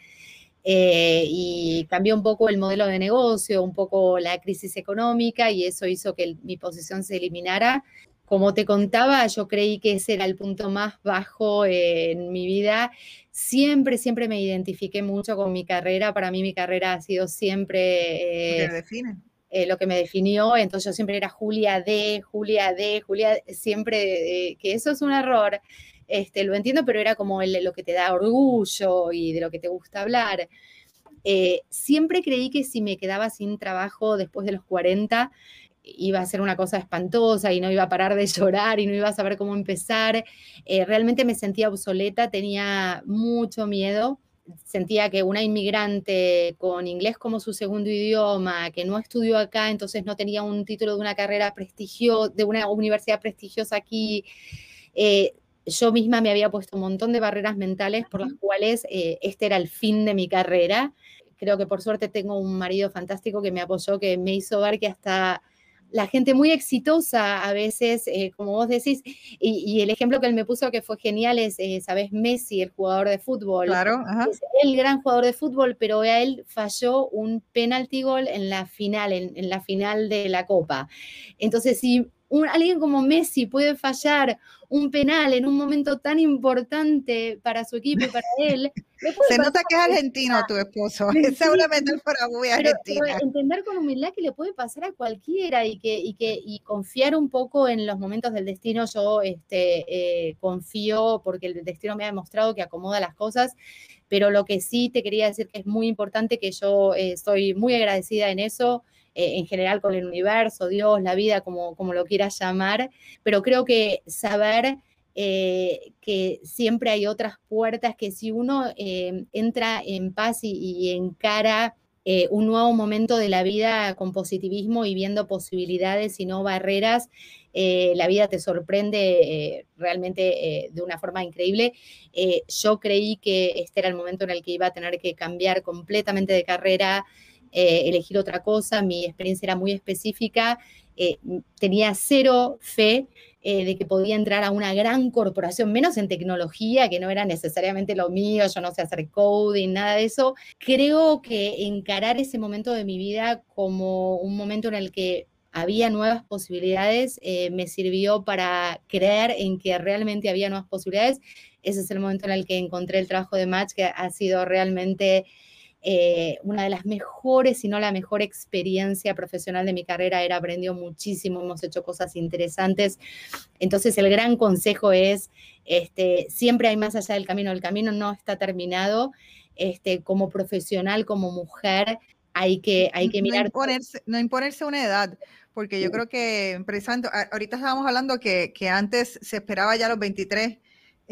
Eh, y cambió un poco el modelo de negocio, un poco la crisis económica y eso hizo que mi posición se eliminara. Como te contaba, yo creí que ese era el punto más bajo en mi vida. Siempre, siempre me identifiqué mucho con mi carrera. Para mí mi carrera ha sido siempre...
Eh,
eh, lo que me definió, entonces yo siempre era Julia D, Julia D, Julia, siempre, que eso es un error, este, lo entiendo, pero era como lo que te da orgullo y de lo que te gusta hablar. Eh, siempre creí que si me quedaba sin trabajo después de los 40, iba a ser una cosa espantosa y no iba a parar de llorar y no iba a saber cómo empezar. Eh, realmente me sentía obsoleta, tenía mucho miedo. Sentía que una inmigrante con inglés como su segundo idioma, que no estudió acá, entonces no tenía un título de una carrera prestigiosa, de una universidad prestigiosa aquí, eh, yo misma me había puesto un montón de barreras mentales por las cuales eh, este era el fin de mi carrera. Creo que por suerte tengo un marido fantástico que me apoyó, que me hizo ver que hasta la gente muy exitosa a veces, eh, como vos decís, y, el ejemplo que él me puso que fue genial es, eh, ¿sabes? Messi, el jugador de fútbol.
Claro,
Es el gran jugador de fútbol, pero a él falló un penalti gol en la final, en, en la final de la Copa. Entonces, si alguien como Messi puede fallar un penal en un momento tan importante para su equipo y para él.
Se nota que es argentino tu esposo, es seguramente metáfora muy argentina.
entender con humildad que le puede pasar a cualquiera y que, y que y confiar un poco en los momentos del destino. Yo este, eh, confío porque el destino me ha demostrado que acomoda las cosas, pero lo que sí te quería decir que es muy importante, que yo eh, estoy muy agradecida en eso. Eh, en general con el universo, Dios, la vida, como, como lo quieras llamar, pero creo que saber eh, que siempre hay otras puertas que si uno eh, entra en paz y, encara un nuevo momento de la vida con positivismo y viendo posibilidades y no barreras, la vida te sorprende realmente de una forma increíble. yo creí que este era el momento en el que iba a tener que cambiar completamente de carrera, eh, elegir otra cosa, mi experiencia era muy específica, eh, tenía cero fe eh, de que podía entrar a una gran corporación, menos en tecnología, que no era necesariamente lo mío, yo no sé hacer coding, nada de eso. Creo que encarar ese momento de mi vida como un momento en el que había nuevas posibilidades, me sirvió para creer en que realmente había nuevas posibilidades. Ese es el momento en el que encontré el trabajo de Match, que ha sido realmente eh, una de las mejores, si no la mejor experiencia profesional de mi carrera, era aprendido muchísimo, hemos hecho cosas interesantes. Entonces el gran consejo es, este, siempre hay más allá del camino, el camino no está terminado. Este, como profesional, como mujer, hay que, hay que mirar.
No imponerse, no imponerse una edad, porque yo creo que, precisamente, ahorita estábamos hablando que, que antes se esperaba ya los 23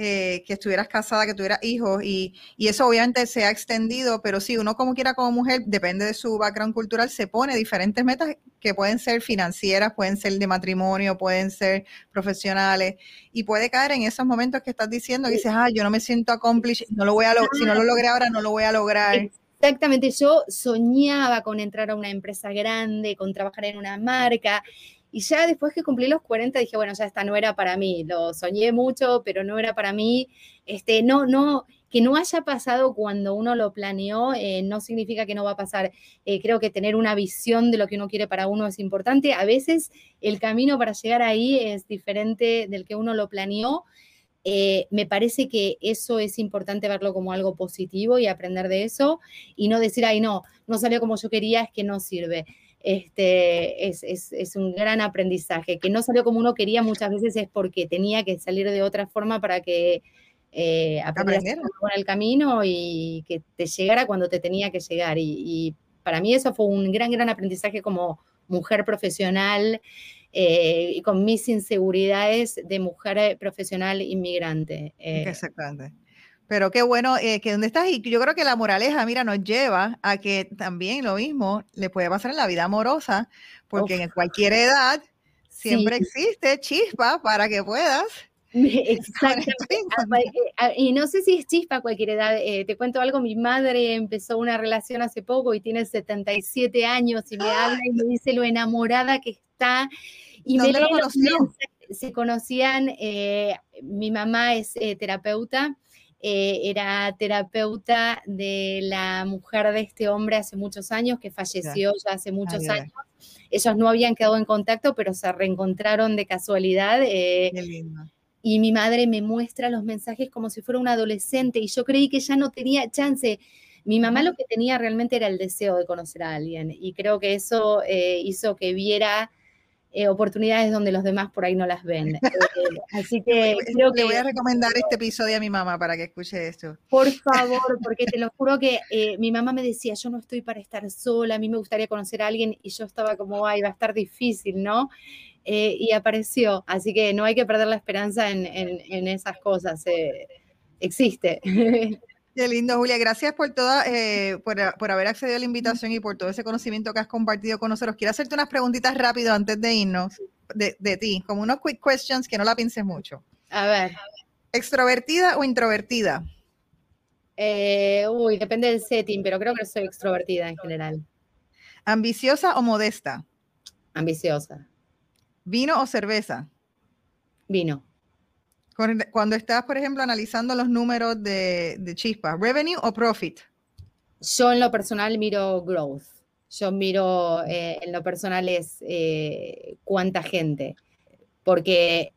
eh, que estuvieras casada, que tuvieras hijos, y, y, eso obviamente se ha extendido, pero sí, uno como quiera como mujer, depende de su background cultural, se pone diferentes metas que pueden ser financieras, pueden ser de matrimonio, pueden ser profesionales, y puede caer en esos momentos que estás diciendo, que dices, ah, yo no me siento accomplished, no lo voy a si no lo logré ahora, no lo voy a lograr.
Exactamente, yo soñaba con entrar a una empresa grande, con trabajar en una marca, y ya después que cumplí los 40 dije, bueno, ya esta no era para mí, lo soñé mucho, pero no era para mí. Este, no, no, que no haya pasado cuando uno lo planeó eh, no significa que no va a pasar. Eh, creo que tener una visión de lo que uno quiere para uno es importante. A veces el camino para llegar ahí es diferente del que uno lo planeó. Eh, me parece que eso es importante verlo como algo positivo y aprender de eso y no decir, ay, no, no salió como yo quería, es que no sirve este, es, un gran aprendizaje, que no salió como uno quería muchas veces es porque tenía que salir de otra forma para que eh, aprendieras con el camino y que te llegara cuando te tenía que llegar. Y, para mí eso fue un gran, gran aprendizaje como mujer profesional eh, y con mis inseguridades de mujer profesional inmigrante.
Eh. Exactamente. Pero qué bueno eh, que donde estás. Y yo creo que la moraleja, mira, nos lleva a que también lo mismo le puede pasar en la vida amorosa, porque en cualquier edad siempre existe chispa para que puedas.
Exactamente. Y no sé si es chispa a cualquier edad. Eh, te cuento algo, mi madre empezó una relación hace poco y tiene 77 años y me habla y me dice lo enamorada que está. Y me lo conoció? Se conocían, eh, mi mamá es terapeuta eh, era terapeuta de la mujer de este hombre hace muchos años, que falleció ya hace muchos años. Ellos no habían quedado en contacto, pero se reencontraron de casualidad. Eh, y mi madre me muestra los mensajes como si fuera un adolescente y yo creí que ya no tenía chance. Mi mamá lo que tenía realmente era el deseo de conocer a alguien y creo que eso eh, hizo que viera eh, oportunidades donde los demás por ahí no las ven. Eh, así que creo que...
Le voy a recomendar este episodio a mi mamá para que escuche esto.
Por favor, porque te lo juro que eh, mi mamá me decía, yo no estoy para estar sola, a mí me gustaría conocer a alguien y yo estaba como, ay, va a estar difícil, ¿no? y apareció, así que no hay que perder la esperanza en, en esas cosas, existe.
Qué lindo, Julia. Gracias por toda, eh, por, por, haber accedido a la invitación y por todo ese conocimiento que has compartido con nosotros. Quiero hacerte unas preguntitas rápido antes de irnos de, de ti, como unos quick questions que no la pienses mucho.
A ver.
¿Extrovertida o introvertida?
Eh, uy, depende del setting, pero creo que soy extrovertida en general.
¿Ambiciosa o modesta?
Ambiciosa.
¿Vino o cerveza?
Vino.
Cuando estás, por ejemplo, analizando los números de, de Chispa, ¿revenue o profit?
Yo en lo personal miro growth. Yo miro eh, en lo personal es eh, cuánta gente, porque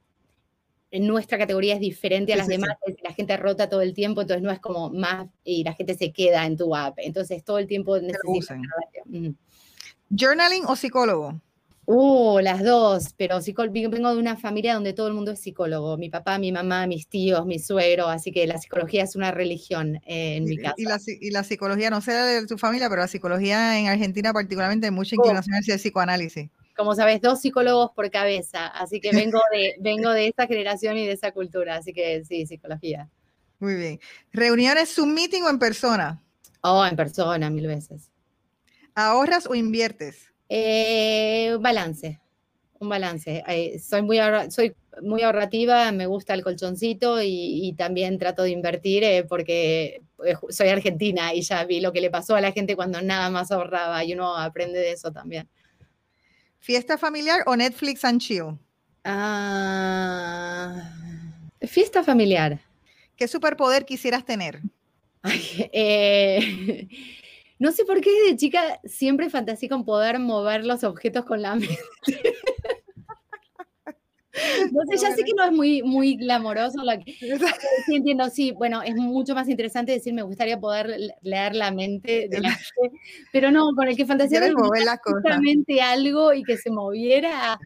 nuestra categoría es diferente a las demás, la gente rota todo el tiempo, entonces no es como más y la gente se queda en tu app, entonces todo el tiempo necesita.
¿Journaling o psicólogo?
Uh, las dos, pero vengo de una familia donde todo el mundo es psicólogo, mi papá, mi mamá, mis tíos, mi suegro, así que la psicología es una religión eh, en mi casa.
Y la, psicología, no sé de tu familia, pero la psicología en Argentina particularmente hay mucha inclinación hacia el psicoanálisis.
Como sabes, dos psicólogos por cabeza, así que vengo de, vengo de esa generación y de esa cultura, así que sí, psicología.
Muy bien. ¿Reuniones Zoom meeting o en persona?
Oh, en persona, mil veces.
¿Ahorras o inviertes?
Eh, balance, un balance. Eh, soy, muy soy muy ahorrativa, me gusta el colchoncito y, también trato de invertir eh, porque eh, soy argentina y ya vi lo que le pasó a la gente cuando nada más ahorraba y uno aprende de eso también.
¿Fiesta familiar o Netflix and chill?
Ah, fiesta familiar.
¿Qué superpoder quisieras tener?
eh, no sé por qué desde chica siempre fantaseé con poder mover los objetos con la mente. No sé, ya sé que no es muy, muy glamoroso lo que. Sí, entiendo, sí. Bueno, es mucho más interesante decir, me gustaría poder leer la mente de la gente, pero no, con el que fantaseaba justamente algo y que se moviera.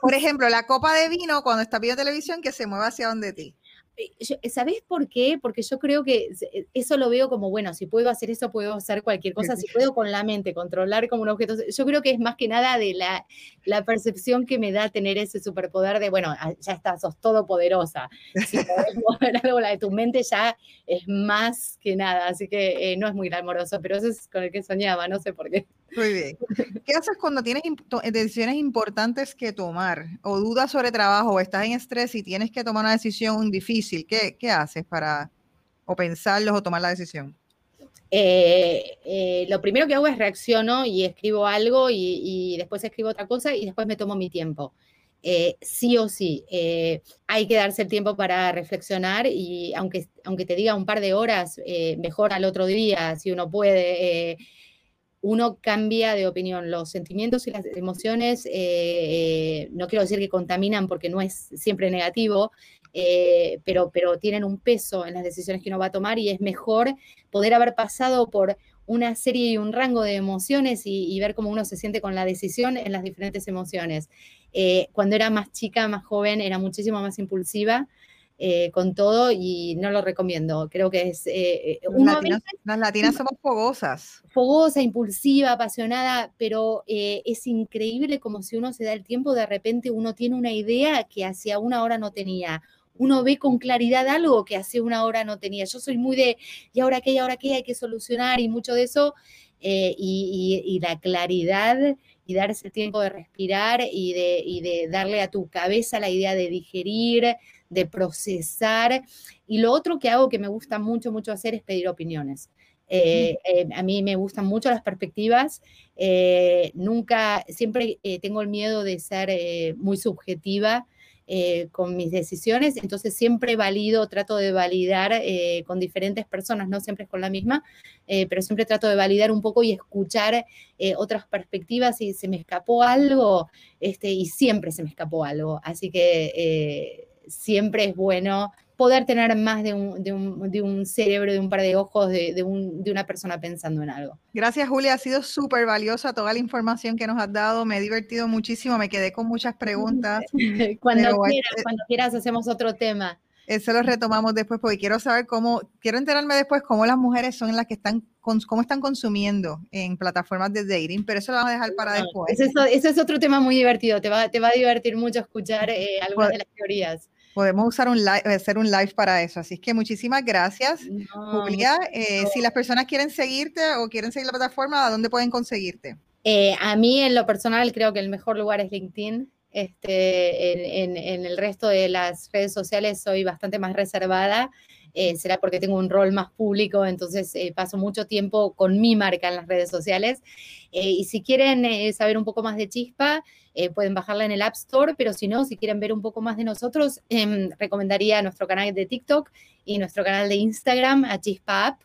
Por ejemplo, la copa de vino cuando está viendo televisión que se mueva hacia donde ti.
Eh, ¿Sabés por qué? Porque yo creo que eh, eso lo veo como, bueno, si puedo hacer eso, puedo hacer cualquier cosa, si puedo con la mente controlar como un objeto. Yo creo que es más que nada de la, la percepción que me da tener ese superpoder de, bueno, ah, ya estás, sos todopoderosa. Si podés mover algo, la de tu mente ya es más que nada, así que eh, no es muy glamoroso, pero eso es con el que soñaba, no sé por qué.
Muy bien. ¿Qué haces cuando tienes decisiones importantes que tomar o dudas sobre trabajo o estás en estrés y tienes que tomar una decisión difícil? ¿Qué, qué haces para o pensarlos o tomar la decisión?
Eh, eh, lo primero que hago es reacciono y escribo algo y, después escribo otra cosa y después me tomo mi tiempo. Eh, sí o sí, hay que darse el tiempo para reflexionar y aunque, aunque te diga un par de horas, mejor al otro día, si uno puede uno cambia de opinión. Los sentimientos y las emociones, eh, eh, no quiero decir que contaminan porque no es siempre negativo, eh, pero, pero tienen un peso en las decisiones que uno va a tomar y es mejor poder haber pasado por una serie y un rango de emociones y, ver cómo uno se siente con la decisión en las diferentes emociones. cuando era más chica, más joven, era muchísimo más impulsiva. Eh, con todo y no lo recomiendo. Creo que es... Eh,
eh, las, latinas, somos fogosas.
Fogosa, impulsiva, apasionada, pero es increíble como si uno se da el tiempo, de repente uno tiene una idea que hacia una hora no tenía. Uno ve con claridad algo que hace una hora no tenía. Yo soy muy de, ¿y ahora qué? ¿Y ahora qué? Hay que solucionar y mucho de eso. y, la claridad y darse el tiempo de respirar y de, y de darle a tu cabeza la idea de digerir, de procesar. Y lo otro que hago que me gusta mucho, mucho hacer es pedir opiniones. Eh, eh, a mí me gustan mucho las perspectivas. Eh, nunca, siempre tengo el miedo de ser muy subjetiva con mis decisiones, entonces siempre valido, trato de validar con diferentes personas, no siempre es con la misma, pero siempre trato de validar un poco y escuchar otras perspectivas y se me escapó algo, este, y siempre se me escapó algo. Así que siempre es bueno poder tener más de un, de un, de un cerebro, de un par de ojos, de, de, un, de, una persona pensando en algo.
Gracias, Julia. Ha sido súper valiosa toda la información que nos has dado. Me he divertido muchísimo. Me quedé con muchas preguntas.
cuando, quieras, eh, cuando quieras, hacemos otro tema.
Eso lo retomamos después porque quiero saber cómo, quiero enterarme después cómo las mujeres son las que están, cómo están consumiendo en plataformas de dating, pero eso lo vamos a dejar para después.
Eso, es otro tema muy divertido, te va, te va a divertir mucho escuchar eh, algunas de las teorías.
Podemos usar un live, hacer un live para eso. Así que muchísimas gracias, Julia. Eh, si las personas quieren seguirte o quieren seguir la plataforma, ¿a dónde pueden conseguirte?
Eh, a mí, en lo personal, creo que el mejor lugar es LinkedIn. Este, en, el resto de las redes sociales soy bastante más reservada. Eh, será porque tengo un rol más público, entonces eh, paso mucho tiempo con mi marca en las redes sociales. Eh, y si quieren saber un poco más de Chispa, pueden bajarla en el App Store, pero si no, si quieren ver un poco más de nosotros, em, recomendaría nuestro canal de TikTok y nuestro canal de Instagram, a Chispa App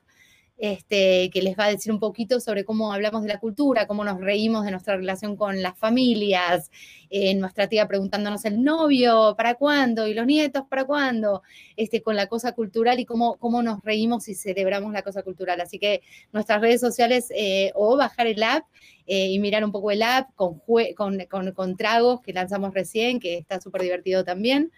este, que les va a decir un poquito sobre cómo hablamos de la cultura, cómo nos reímos de nuestra relación con las familias, eh, nuestra tía preguntándonos el novio, ¿para cuándo? Y los nietos, ¿para cuándo? Este, con la cosa cultural y cómo, cómo nos reímos y celebramos la cosa cultural. Así que nuestras redes sociales eh, o bajar el app eh, y mirar un poco el app con, con, con, con, tragos que lanzamos recién, que está súper divertido también.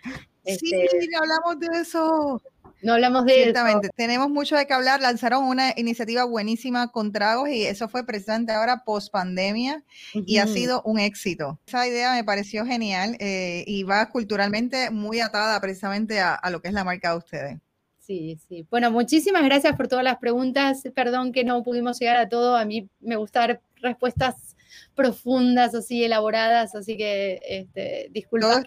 Sí, este hablamos de eso.
No hablamos de
Ciertamente, tenemos mucho de qué hablar. Lanzaron una iniciativa buenísima con tragos y eso fue precisamente ahora post pandemia y ha sido un éxito. Esa idea me pareció genial eh, y va culturalmente muy atada precisamente a, a lo que es la marca de ustedes.
Sí, sí. Bueno, muchísimas gracias por todas las preguntas. Perdón que no pudimos llegar a todo. A mí me gusta respuestas profundas, así elaboradas, así que este, disculpa.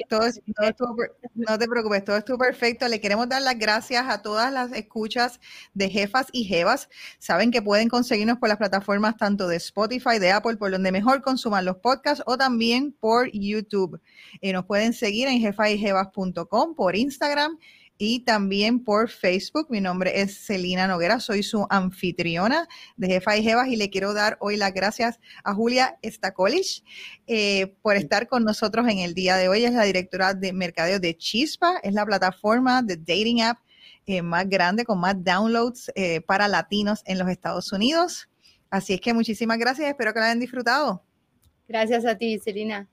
no te preocupes, todo estuvo perfecto. Le queremos dar las gracias a todas las escuchas de jefas y jevas. Saben que pueden conseguirnos por las plataformas tanto de Spotify, de Apple, por donde mejor consuman los podcasts o también por YouTube. Eh, nos pueden seguir en jefayjevas.com, por Instagram y también por Facebook. Mi nombre es Celina Noguera, soy su anfitriona de Jefa y Jevas y le quiero dar hoy las gracias a Julia Stakolich eh, por estar con nosotros en el día de hoy. Es la directora de mercadeo de Chispa, es la plataforma de dating app eh, más grande con más downloads eh, para latinos en los Estados Unidos. Así es que muchísimas gracias, espero que la hayan disfrutado.
Gracias a ti, Celina.